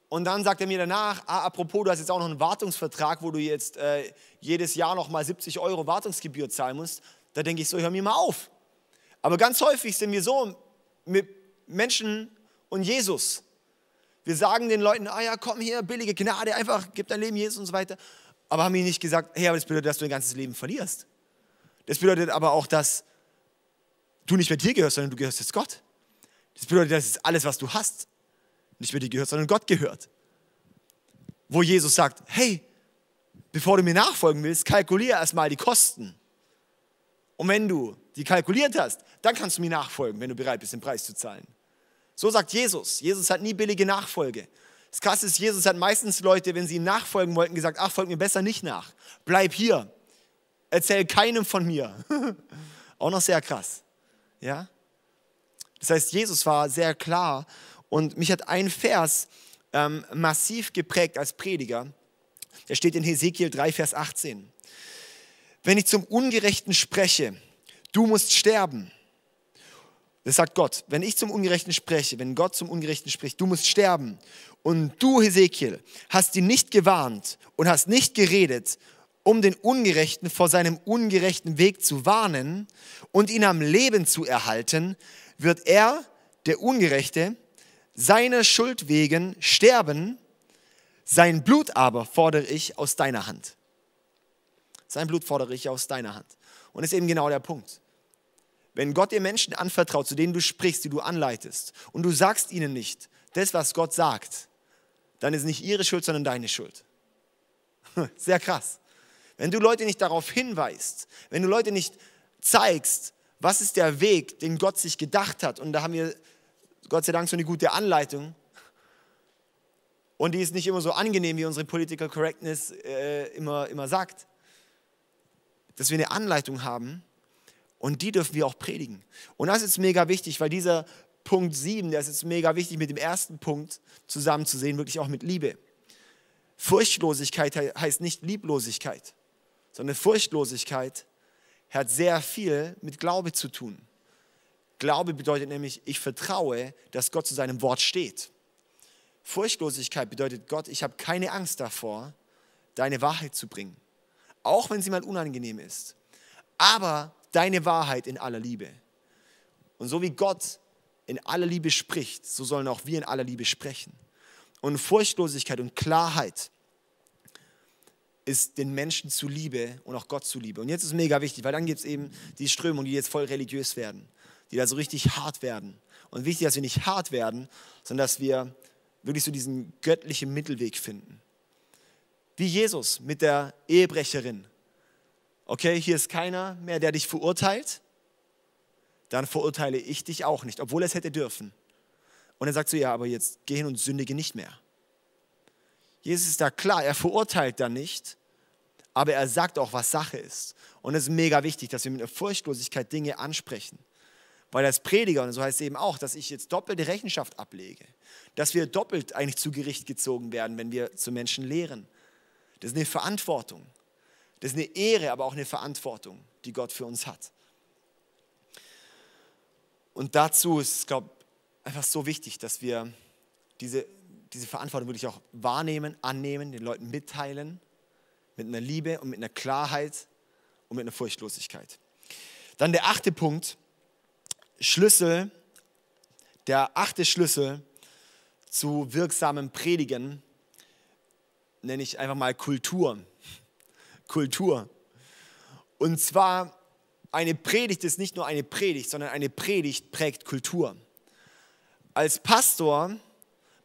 Und dann sagt er mir danach, ah, apropos, du hast jetzt auch noch einen Wartungsvertrag, wo du jetzt äh, jedes Jahr noch mal 70 Euro Wartungsgebühr zahlen musst. Da denke ich so, hör mir mal auf. Aber ganz häufig sind wir so mit Menschen und Jesus. Wir sagen den Leuten, ah ja, komm hier, billige Gnade, einfach gib dein Leben Jesus und so weiter. Aber haben ihnen nicht gesagt, hey, aber das bedeutet, dass du dein ganzes Leben verlierst. Das bedeutet aber auch, dass du nicht mehr dir gehörst, sondern du gehörst jetzt Gott. Das bedeutet, dass alles, was du hast, nicht mehr dir gehört, sondern Gott gehört. wo Jesus sagt, hey, bevor du mir nachfolgen willst, kalkuliere erstmal die Kosten. Und wenn du die kalkuliert hast, dann kannst du mir nachfolgen, wenn du bereit bist, den Preis zu zahlen. So sagt Jesus. Jesus hat nie billige Nachfolge. Das Krasse ist, Jesus hat meistens Leute, wenn sie ihm nachfolgen wollten, gesagt, ach, folg mir besser nicht nach. Bleib hier. Erzähl keinem von mir. Auch noch sehr krass. Ja? Das heißt, Jesus war sehr klar und mich hat ein Vers ähm, massiv geprägt als Prediger. Der steht in Hesekiel 3, Vers 18. Wenn ich zum Ungerechten spreche, du musst sterben. Das sagt Gott. Wenn ich zum Ungerechten spreche, wenn Gott zum Ungerechten spricht, du musst sterben. Und du, Hesekiel, hast ihn nicht gewarnt und hast nicht geredet, um den Ungerechten vor seinem ungerechten Weg zu warnen und ihn am Leben zu erhalten, wird er, der Ungerechte, seiner Schuld wegen sterben, sein Blut aber fordere ich aus deiner Hand. Sein Blut fordere ich aus deiner Hand. Und das ist eben genau der Punkt. Wenn Gott dir Menschen anvertraut, zu denen du sprichst, die du anleitest, und du sagst ihnen nicht das, was Gott sagt, dann ist nicht ihre Schuld, sondern deine Schuld. Sehr krass. Wenn du Leute nicht darauf hinweist, wenn du Leute nicht zeigst, was ist der Weg, den Gott sich gedacht hat, und da haben wir Gott sei Dank so eine gute Anleitung, und die ist nicht immer so angenehm, wie unsere Political Correctness äh, immer, immer sagt, dass wir eine Anleitung haben, und die dürfen wir auch predigen. Und das ist mega wichtig, weil dieser Punkt 7, der ist jetzt mega wichtig mit dem ersten Punkt zusammenzusehen, wirklich auch mit Liebe. Furchtlosigkeit heißt nicht Lieblosigkeit, sondern Furchtlosigkeit hat sehr viel mit Glaube zu tun. Glaube bedeutet nämlich, ich vertraue, dass Gott zu seinem Wort steht. Furchtlosigkeit bedeutet, Gott, ich habe keine Angst davor, deine Wahrheit zu bringen, auch wenn sie mal unangenehm ist. Aber deine Wahrheit in aller Liebe. Und so wie Gott in aller Liebe spricht, so sollen auch wir in aller Liebe sprechen. Und Furchtlosigkeit und Klarheit ist den Menschen zuliebe und auch Gott zuliebe. Und jetzt ist mega wichtig, weil dann gibt es eben die Strömungen, die jetzt voll religiös werden, die da so richtig hart werden. Und wichtig, dass wir nicht hart werden, sondern dass wir wirklich so diesen göttlichen Mittelweg finden. Wie Jesus mit der Ehebrecherin okay, hier ist keiner mehr, der dich verurteilt, dann verurteile ich dich auch nicht, obwohl er es hätte dürfen. Und er sagt so, ja, aber jetzt geh hin und sündige nicht mehr. Jesus ist da klar, er verurteilt dann nicht, aber er sagt auch, was Sache ist. Und es ist mega wichtig, dass wir mit einer Furchtlosigkeit Dinge ansprechen. Weil als Prediger, und so heißt es eben auch, dass ich jetzt doppelte Rechenschaft ablege. Dass wir doppelt eigentlich zu Gericht gezogen werden, wenn wir zu Menschen lehren. Das ist eine Verantwortung. Das ist eine Ehre, aber auch eine Verantwortung, die Gott für uns hat. Und dazu ist es, glaube ich, einfach so wichtig, dass wir diese, diese Verantwortung wirklich auch wahrnehmen, annehmen, den Leuten mitteilen, mit einer Liebe und mit einer Klarheit und mit einer Furchtlosigkeit. Dann der achte Punkt, Schlüssel, der achte Schlüssel zu wirksamem Predigen, nenne ich einfach mal Kultur. Kultur. Und zwar, eine Predigt ist nicht nur eine Predigt, sondern eine Predigt prägt Kultur. Als Pastor,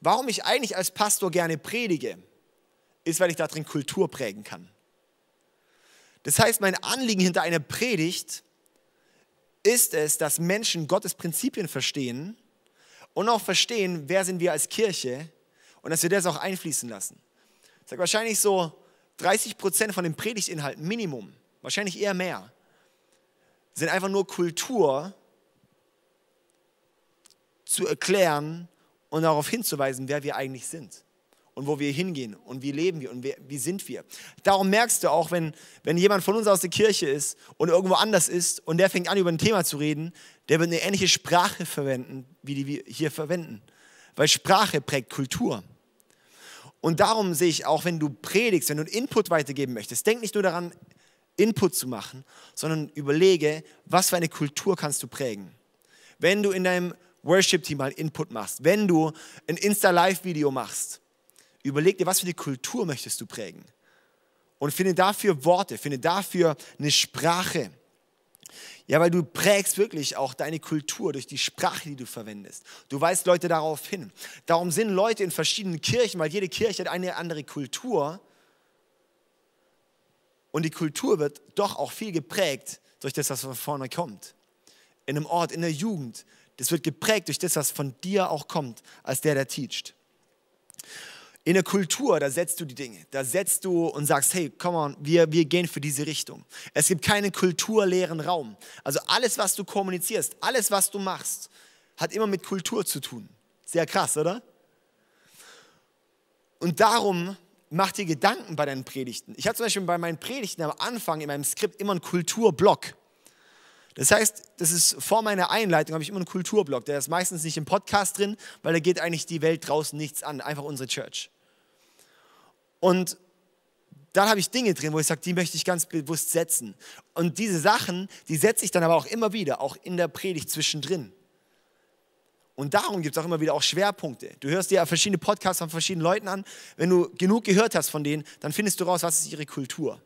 warum ich eigentlich als Pastor gerne predige, ist, weil ich darin Kultur prägen kann. Das heißt, mein Anliegen hinter einer Predigt ist es, dass Menschen Gottes Prinzipien verstehen und auch verstehen, wer sind wir als Kirche und dass wir das auch einfließen lassen. Ich sage wahrscheinlich so, 30 Prozent von den Predigtinhalten, Minimum, wahrscheinlich eher mehr, sind einfach nur Kultur zu erklären und darauf hinzuweisen, wer wir eigentlich sind und wo wir hingehen und wie leben wir und wer, wie sind wir. Darum merkst du auch, wenn, wenn jemand von uns aus der Kirche ist und irgendwo anders ist und der fängt an, über ein Thema zu reden, der wird eine ähnliche Sprache verwenden, wie die wir hier verwenden. Weil Sprache prägt Kultur. Und darum sehe ich auch, wenn du predigst, wenn du einen Input weitergeben möchtest, denk nicht nur daran, Input zu machen, sondern überlege, was für eine Kultur kannst du prägen. Wenn du in deinem Worship-Team mal Input machst, wenn du ein Insta-Live-Video machst, überleg dir, was für eine Kultur möchtest du prägen. Und finde dafür Worte, finde dafür eine Sprache. Ja, weil du prägst wirklich auch deine Kultur durch die Sprache, die du verwendest. Du weist Leute darauf hin. Darum sind Leute in verschiedenen Kirchen, weil jede Kirche hat eine andere Kultur. Und die Kultur wird doch auch viel geprägt durch das, was von vorne kommt. In einem Ort, in der Jugend. Das wird geprägt durch das, was von dir auch kommt, als der, der teacht. In der Kultur, da setzt du die Dinge. Da setzt du und sagst, hey, komm on, wir, wir gehen für diese Richtung. Es gibt keinen kulturleeren Raum. Also alles, was du kommunizierst, alles, was du machst, hat immer mit Kultur zu tun. Sehr krass, oder? Und darum mach dir Gedanken bei deinen Predigten. Ich habe zum Beispiel bei meinen Predigten am Anfang in meinem Skript immer einen Kulturblock. Das heißt, das ist vor meiner Einleitung habe ich immer einen Kulturblock. Der ist meistens nicht im Podcast drin, weil da geht eigentlich die Welt draußen nichts an, einfach unsere Church. Und dann habe ich Dinge drin, wo ich sage, die möchte ich ganz bewusst setzen. Und diese Sachen, die setze ich dann aber auch immer wieder, auch in der Predigt zwischendrin. Und darum gibt es auch immer wieder auch Schwerpunkte. Du hörst dir verschiedene Podcasts von verschiedenen Leuten an. Wenn du genug gehört hast von denen, dann findest du raus, was ist ihre Kultur.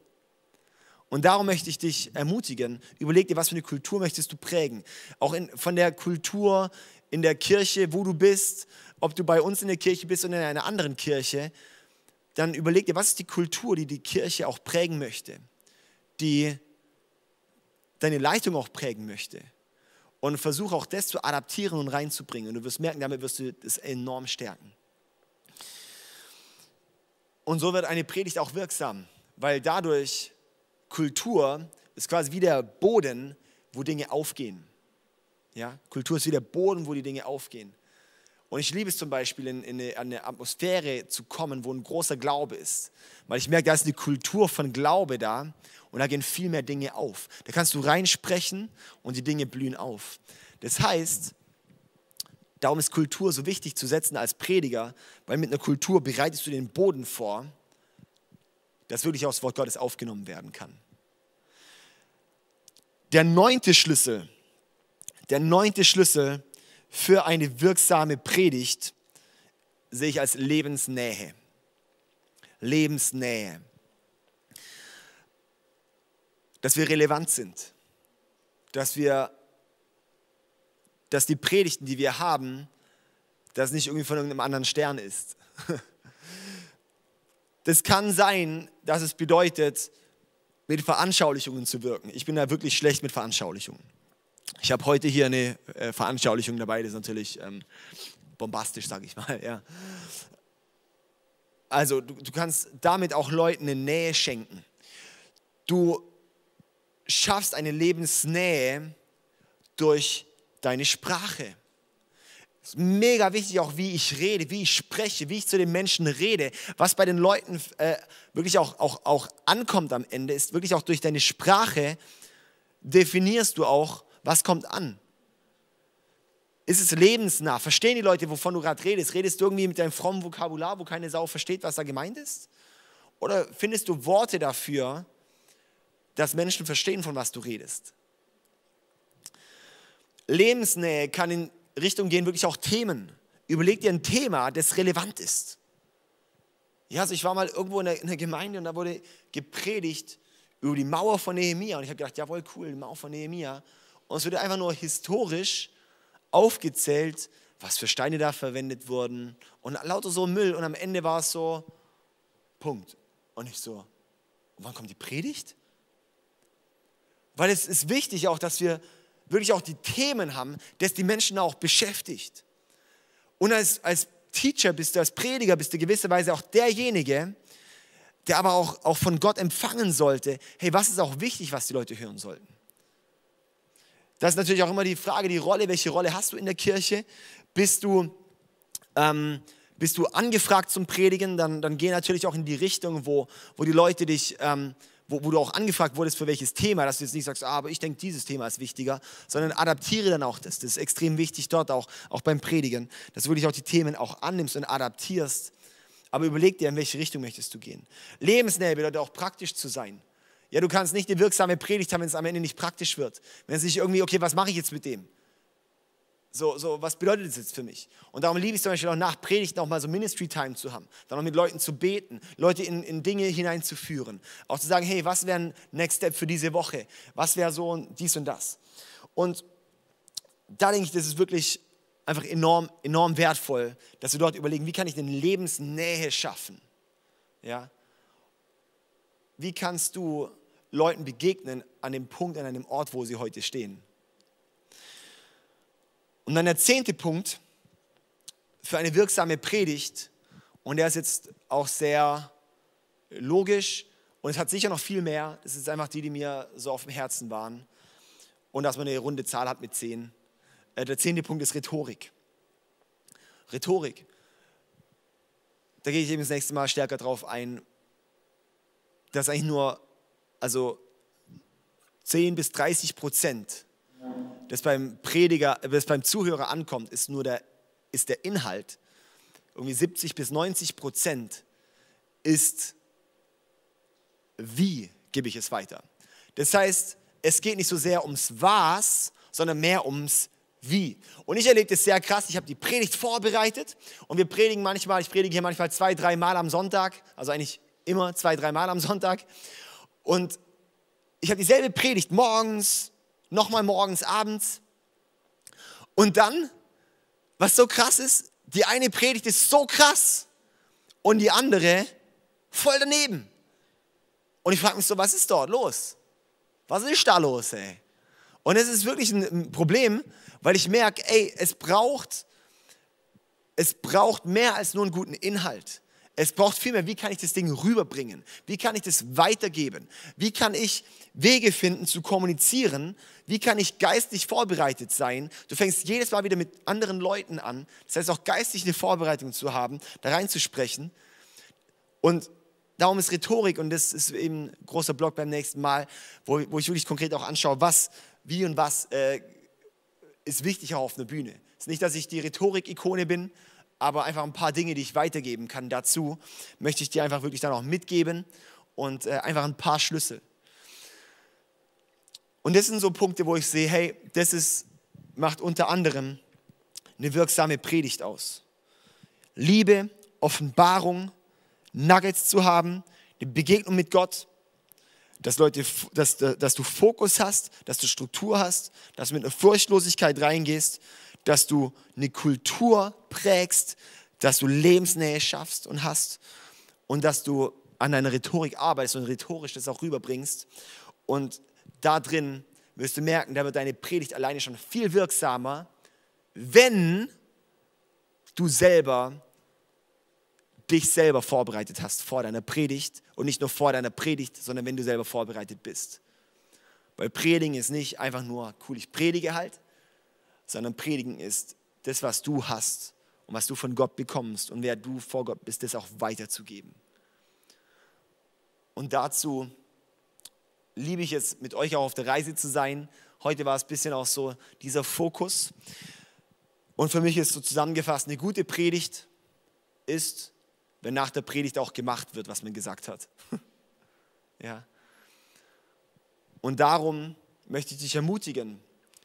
Und darum möchte ich dich ermutigen, überleg dir, was für eine Kultur möchtest du prägen. Auch in, von der Kultur in der Kirche, wo du bist, ob du bei uns in der Kirche bist oder in einer anderen Kirche, dann überleg dir, was ist die Kultur, die die Kirche auch prägen möchte, die deine Leitung auch prägen möchte. Und versuche auch das zu adaptieren und reinzubringen. Und du wirst merken, damit wirst du das enorm stärken. Und so wird eine Predigt auch wirksam, weil dadurch Kultur ist quasi wie der Boden, wo Dinge aufgehen. Ja? Kultur ist wie der Boden, wo die Dinge aufgehen. Und ich liebe es zum Beispiel, in, in, eine, eine, Atmosphäre zu kommen, wo ein großer Glaube ist. Weil ich merke, da ist eine Kultur von Glaube da und da gehen viel mehr Dinge auf. Da kannst du reinsprechen und die Dinge blühen auf. Das heißt, darum ist Kultur so wichtig zu setzen als Prediger, weil mit einer Kultur bereitest du den Boden vor, dass wirklich das Wort Gottes aufgenommen werden kann. Der neunte Schlüssel, der neunte Schlüssel für eine wirksame Predigt sehe ich als Lebensnähe. Lebensnähe. Dass wir relevant sind. Dass wir, dass die Predigten, die wir haben, das nicht irgendwie von irgendeinem anderen Stern ist. Das kann sein, dass es bedeutet, mit Veranschaulichungen zu wirken. Ich bin da wirklich schlecht mit Veranschaulichungen. Ich habe heute hier eine äh, Veranschaulichung dabei, das ist natürlich ähm, bombastisch, sage ich mal. Ja. Also du, du kannst damit auch Leuten eine Nähe schenken. Du schaffst eine Lebensnähe durch deine Sprache. Es ist mega wichtig auch, wie ich rede, wie ich spreche, wie ich zu den Menschen rede. Was bei den Leuten äh, wirklich auch, auch, auch ankommt am Ende, ist wirklich auch durch deine Sprache definierst du auch, was kommt an? Ist es lebensnah? Verstehen die Leute, wovon du gerade redest? Redest du irgendwie mit deinem frommen Vokabular, wo keine Sau versteht, was da gemeint ist? Oder findest du Worte dafür, dass Menschen verstehen, von was du redest? Lebensnähe kann in Richtung gehen, wirklich auch Themen. Überleg dir ein Thema, das relevant ist. Ja, also ich war mal irgendwo in der, in der Gemeinde und da wurde gepredigt über die Mauer von Nehemia. Und ich habe gedacht, jawohl, cool, die Mauer von Nehemia. Und es wird einfach nur historisch aufgezählt, was für Steine da verwendet wurden und lauter so Müll. Und am Ende war es so, Punkt. Und ich so, wann kommt die Predigt? Weil es ist wichtig auch, dass wir wirklich auch die Themen haben, das die Menschen auch beschäftigt. Und als, als Teacher bist du, als Prediger bist du gewisserweise auch derjenige, der aber auch, auch von Gott empfangen sollte, hey, was ist auch wichtig, was die Leute hören sollten? Das ist natürlich auch immer die Frage, die Rolle, welche Rolle hast du in der Kirche? Bist du, ähm, bist du angefragt zum Predigen, dann, dann geh natürlich auch in die Richtung, wo, wo die Leute dich, ähm, wo, wo du auch angefragt wurdest für welches Thema, dass du jetzt nicht sagst, ah, aber ich denke, dieses Thema ist wichtiger, sondern adaptiere dann auch das. Das ist extrem wichtig dort auch, auch beim Predigen, dass du wirklich auch die Themen auch annimmst und adaptierst. Aber überleg dir, in welche Richtung möchtest du gehen. Lebensnähe bedeutet auch praktisch zu sein. Ja, du kannst nicht eine wirksame Predigt haben, wenn es am Ende nicht praktisch wird. Wenn es nicht irgendwie, okay, was mache ich jetzt mit dem? So, so, was bedeutet das jetzt für mich? Und darum liebe ich zum Beispiel auch nach Predigten auch mal so Ministry Time zu haben, dann auch mit Leuten zu beten, Leute in, in Dinge hineinzuführen. Auch zu sagen, hey, was wäre ein Next Step für diese Woche? Was wäre so dies und das? Und da denke ich, das ist wirklich einfach enorm, enorm wertvoll, dass wir dort überlegen, wie kann ich denn Lebensnähe schaffen? Ja? Wie kannst du Leuten begegnen an dem Punkt, an einem Ort, wo sie heute stehen? Und dann der zehnte Punkt für eine wirksame Predigt, und der ist jetzt auch sehr logisch und es hat sicher noch viel mehr. Es ist einfach die, die mir so auf dem Herzen waren. Und dass man eine runde Zahl hat mit zehn. Äh, der zehnte Punkt ist Rhetorik. Rhetorik. Da gehe ich eben das nächste Mal stärker drauf ein. Dass eigentlich nur, also 10 bis 30 Prozent das beim Prediger, das beim Zuhörer ankommt, ist nur der, ist der Inhalt. Irgendwie 70 bis 90 Prozent ist, wie gebe ich es weiter. Das heißt, es geht nicht so sehr ums Was, sondern mehr ums Wie. Und ich erlebe das sehr krass. Ich habe die Predigt vorbereitet und wir predigen manchmal, ich predige hier manchmal zwei, drei Mal am Sonntag, also eigentlich immer zwei, drei Mal am Sonntag. Und ich habe dieselbe Predigt morgens, nochmal morgens, abends. Und dann, was so krass ist, die eine Predigt ist so krass und die andere voll daneben. Und ich frage mich so, was ist dort los? Was ist da los, ey? Und es ist wirklich ein Problem, weil ich merke, ey, es braucht, es braucht mehr als nur einen guten Inhalt. Es braucht viel mehr, wie kann ich das Ding rüberbringen? Wie kann ich das weitergeben? Wie kann ich Wege finden zu kommunizieren? Wie kann ich geistlich vorbereitet sein? Du fängst jedes Mal wieder mit anderen Leuten an. Das heißt auch geistlich eine Vorbereitung zu haben, da reinzusprechen. Und darum ist Rhetorik, und das ist eben ein großer Blog beim nächsten Mal, wo, wo ich wirklich konkret auch anschaue, was, wie und was äh, ist wichtig auch auf einer Bühne. Es ist nicht, dass ich die Rhetorik-Ikone bin, aber einfach ein paar Dinge, die ich weitergeben kann dazu, möchte ich dir einfach wirklich dann auch mitgeben und äh, einfach ein paar Schlüssel. Und das sind so Punkte, wo ich sehe, hey, das ist, macht unter anderem eine wirksame Predigt aus. Liebe, Offenbarung, Nuggets zu haben, eine Begegnung mit Gott, dass, Leute, dass, dass du Fokus hast, dass du Struktur hast, dass du mit einer Furchtlosigkeit reingehst, dass du eine Kultur prägst, dass du Lebensnähe schaffst und hast und dass du an deiner Rhetorik arbeitest und rhetorisch das auch rüberbringst. Und da drin wirst du merken, da wird deine Predigt alleine schon viel wirksamer, wenn du selber dich selber vorbereitet hast vor deiner Predigt und nicht nur vor deiner Predigt, sondern wenn du selber vorbereitet bist. Weil Predigen ist nicht einfach nur cool, ich predige halt, sondern Predigen ist das, was du hast und was du von Gott bekommst und wer du vor Gott bist, das auch weiterzugeben. Und dazu liebe ich es, mit euch auch auf der Reise zu sein. Heute war es ein bisschen auch so dieser Fokus. Und für mich ist so zusammengefasst, eine gute Predigt ist, wenn nach der Predigt auch gemacht wird, was man gesagt hat. ja. Und darum möchte ich dich ermutigen,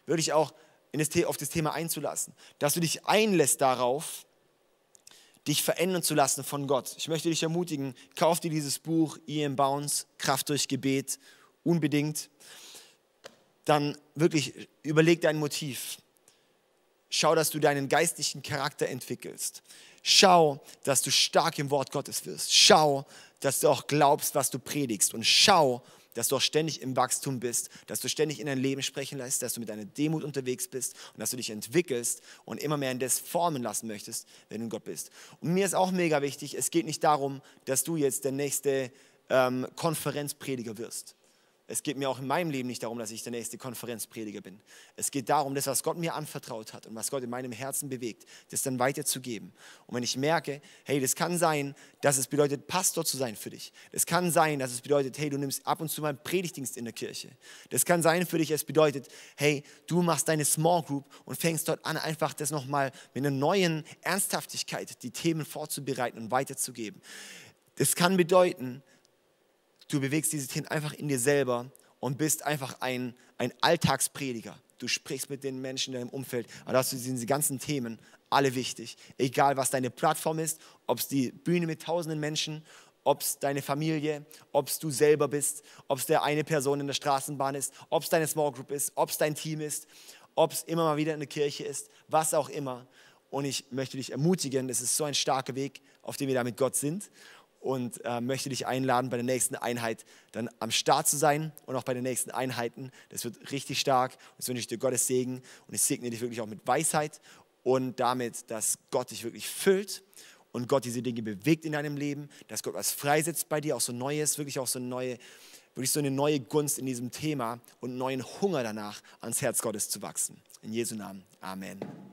wirklich auch das, auf das Thema einzulassen, dass du dich einlässt darauf, dich verändern zu lassen von Gott. Ich möchte dich ermutigen, kauf dir dieses Buch, E.M. Bounds, Kraft durch Gebet, unbedingt. Dann wirklich überleg dein Motiv. Schau, dass du deinen geistlichen Charakter entwickelst. Schau, dass du stark im Wort Gottes wirst. Schau, dass du auch glaubst, was du predigst. Und schau, dass du auch ständig im Wachstum bist, dass du ständig in dein Leben sprechen lässt, dass du mit deiner Demut unterwegs bist und dass du dich entwickelst und immer mehr in das formen lassen möchtest, wenn du in Gott bist. Und mir ist auch mega wichtig, es geht nicht darum, dass du jetzt der nächste ähm, Konferenzprediger wirst. Es geht mir auch in meinem Leben nicht darum, dass ich der nächste Konferenzprediger bin. Es geht darum, das, was Gott mir anvertraut hat und was Gott in meinem Herzen bewegt, das dann weiterzugeben. Und wenn ich merke, hey, das kann sein, dass es bedeutet, Pastor zu sein für dich. Das kann sein, dass es bedeutet, hey, du nimmst ab und zu mal einen Predigtdienst in der Kirche. Das kann sein für dich, es bedeutet, hey, du machst deine Small Group und fängst dort an, einfach das nochmal mit einer neuen Ernsthaftigkeit, die Themen vorzubereiten und weiterzugeben. Das kann bedeuten, Du bewegst dieses Kind einfach in dir selber und bist einfach ein, ein Alltagsprediger. du sprichst mit den Menschen in deinem Umfeld. Aber das sind diese ganzen Themen alle wichtig. Egal, was deine Plattform ist, ob es die Bühne mit tausenden Menschen, ob es deine Familie, ob es du selber bist, ob es der eine Person in der Straßenbahn ist, ob es deine Small Group ist, ob es dein Team ist, ob es immer mal wieder in der Kirche ist, was auch immer. Und ich möchte dich ermutigen, es ist so ein starker Weg, auf dem wir da mit Gott sind. Und äh, möchte dich einladen, bei der nächsten Einheit dann am Start zu sein und auch bei den nächsten Einheiten. Das wird richtig stark. Das wünsche ich dir Gottes Segen. Und ich segne dich wirklich auch mit Weisheit und damit, dass Gott dich wirklich füllt und Gott diese Dinge bewegt in deinem Leben, dass Gott was freisetzt bei dir, auch so Neues, wirklich auch so eine neue, wirklich so eine neue Gunst in diesem Thema und neuen Hunger danach, ans Herz Gottes zu wachsen. In Jesu Namen. Amen.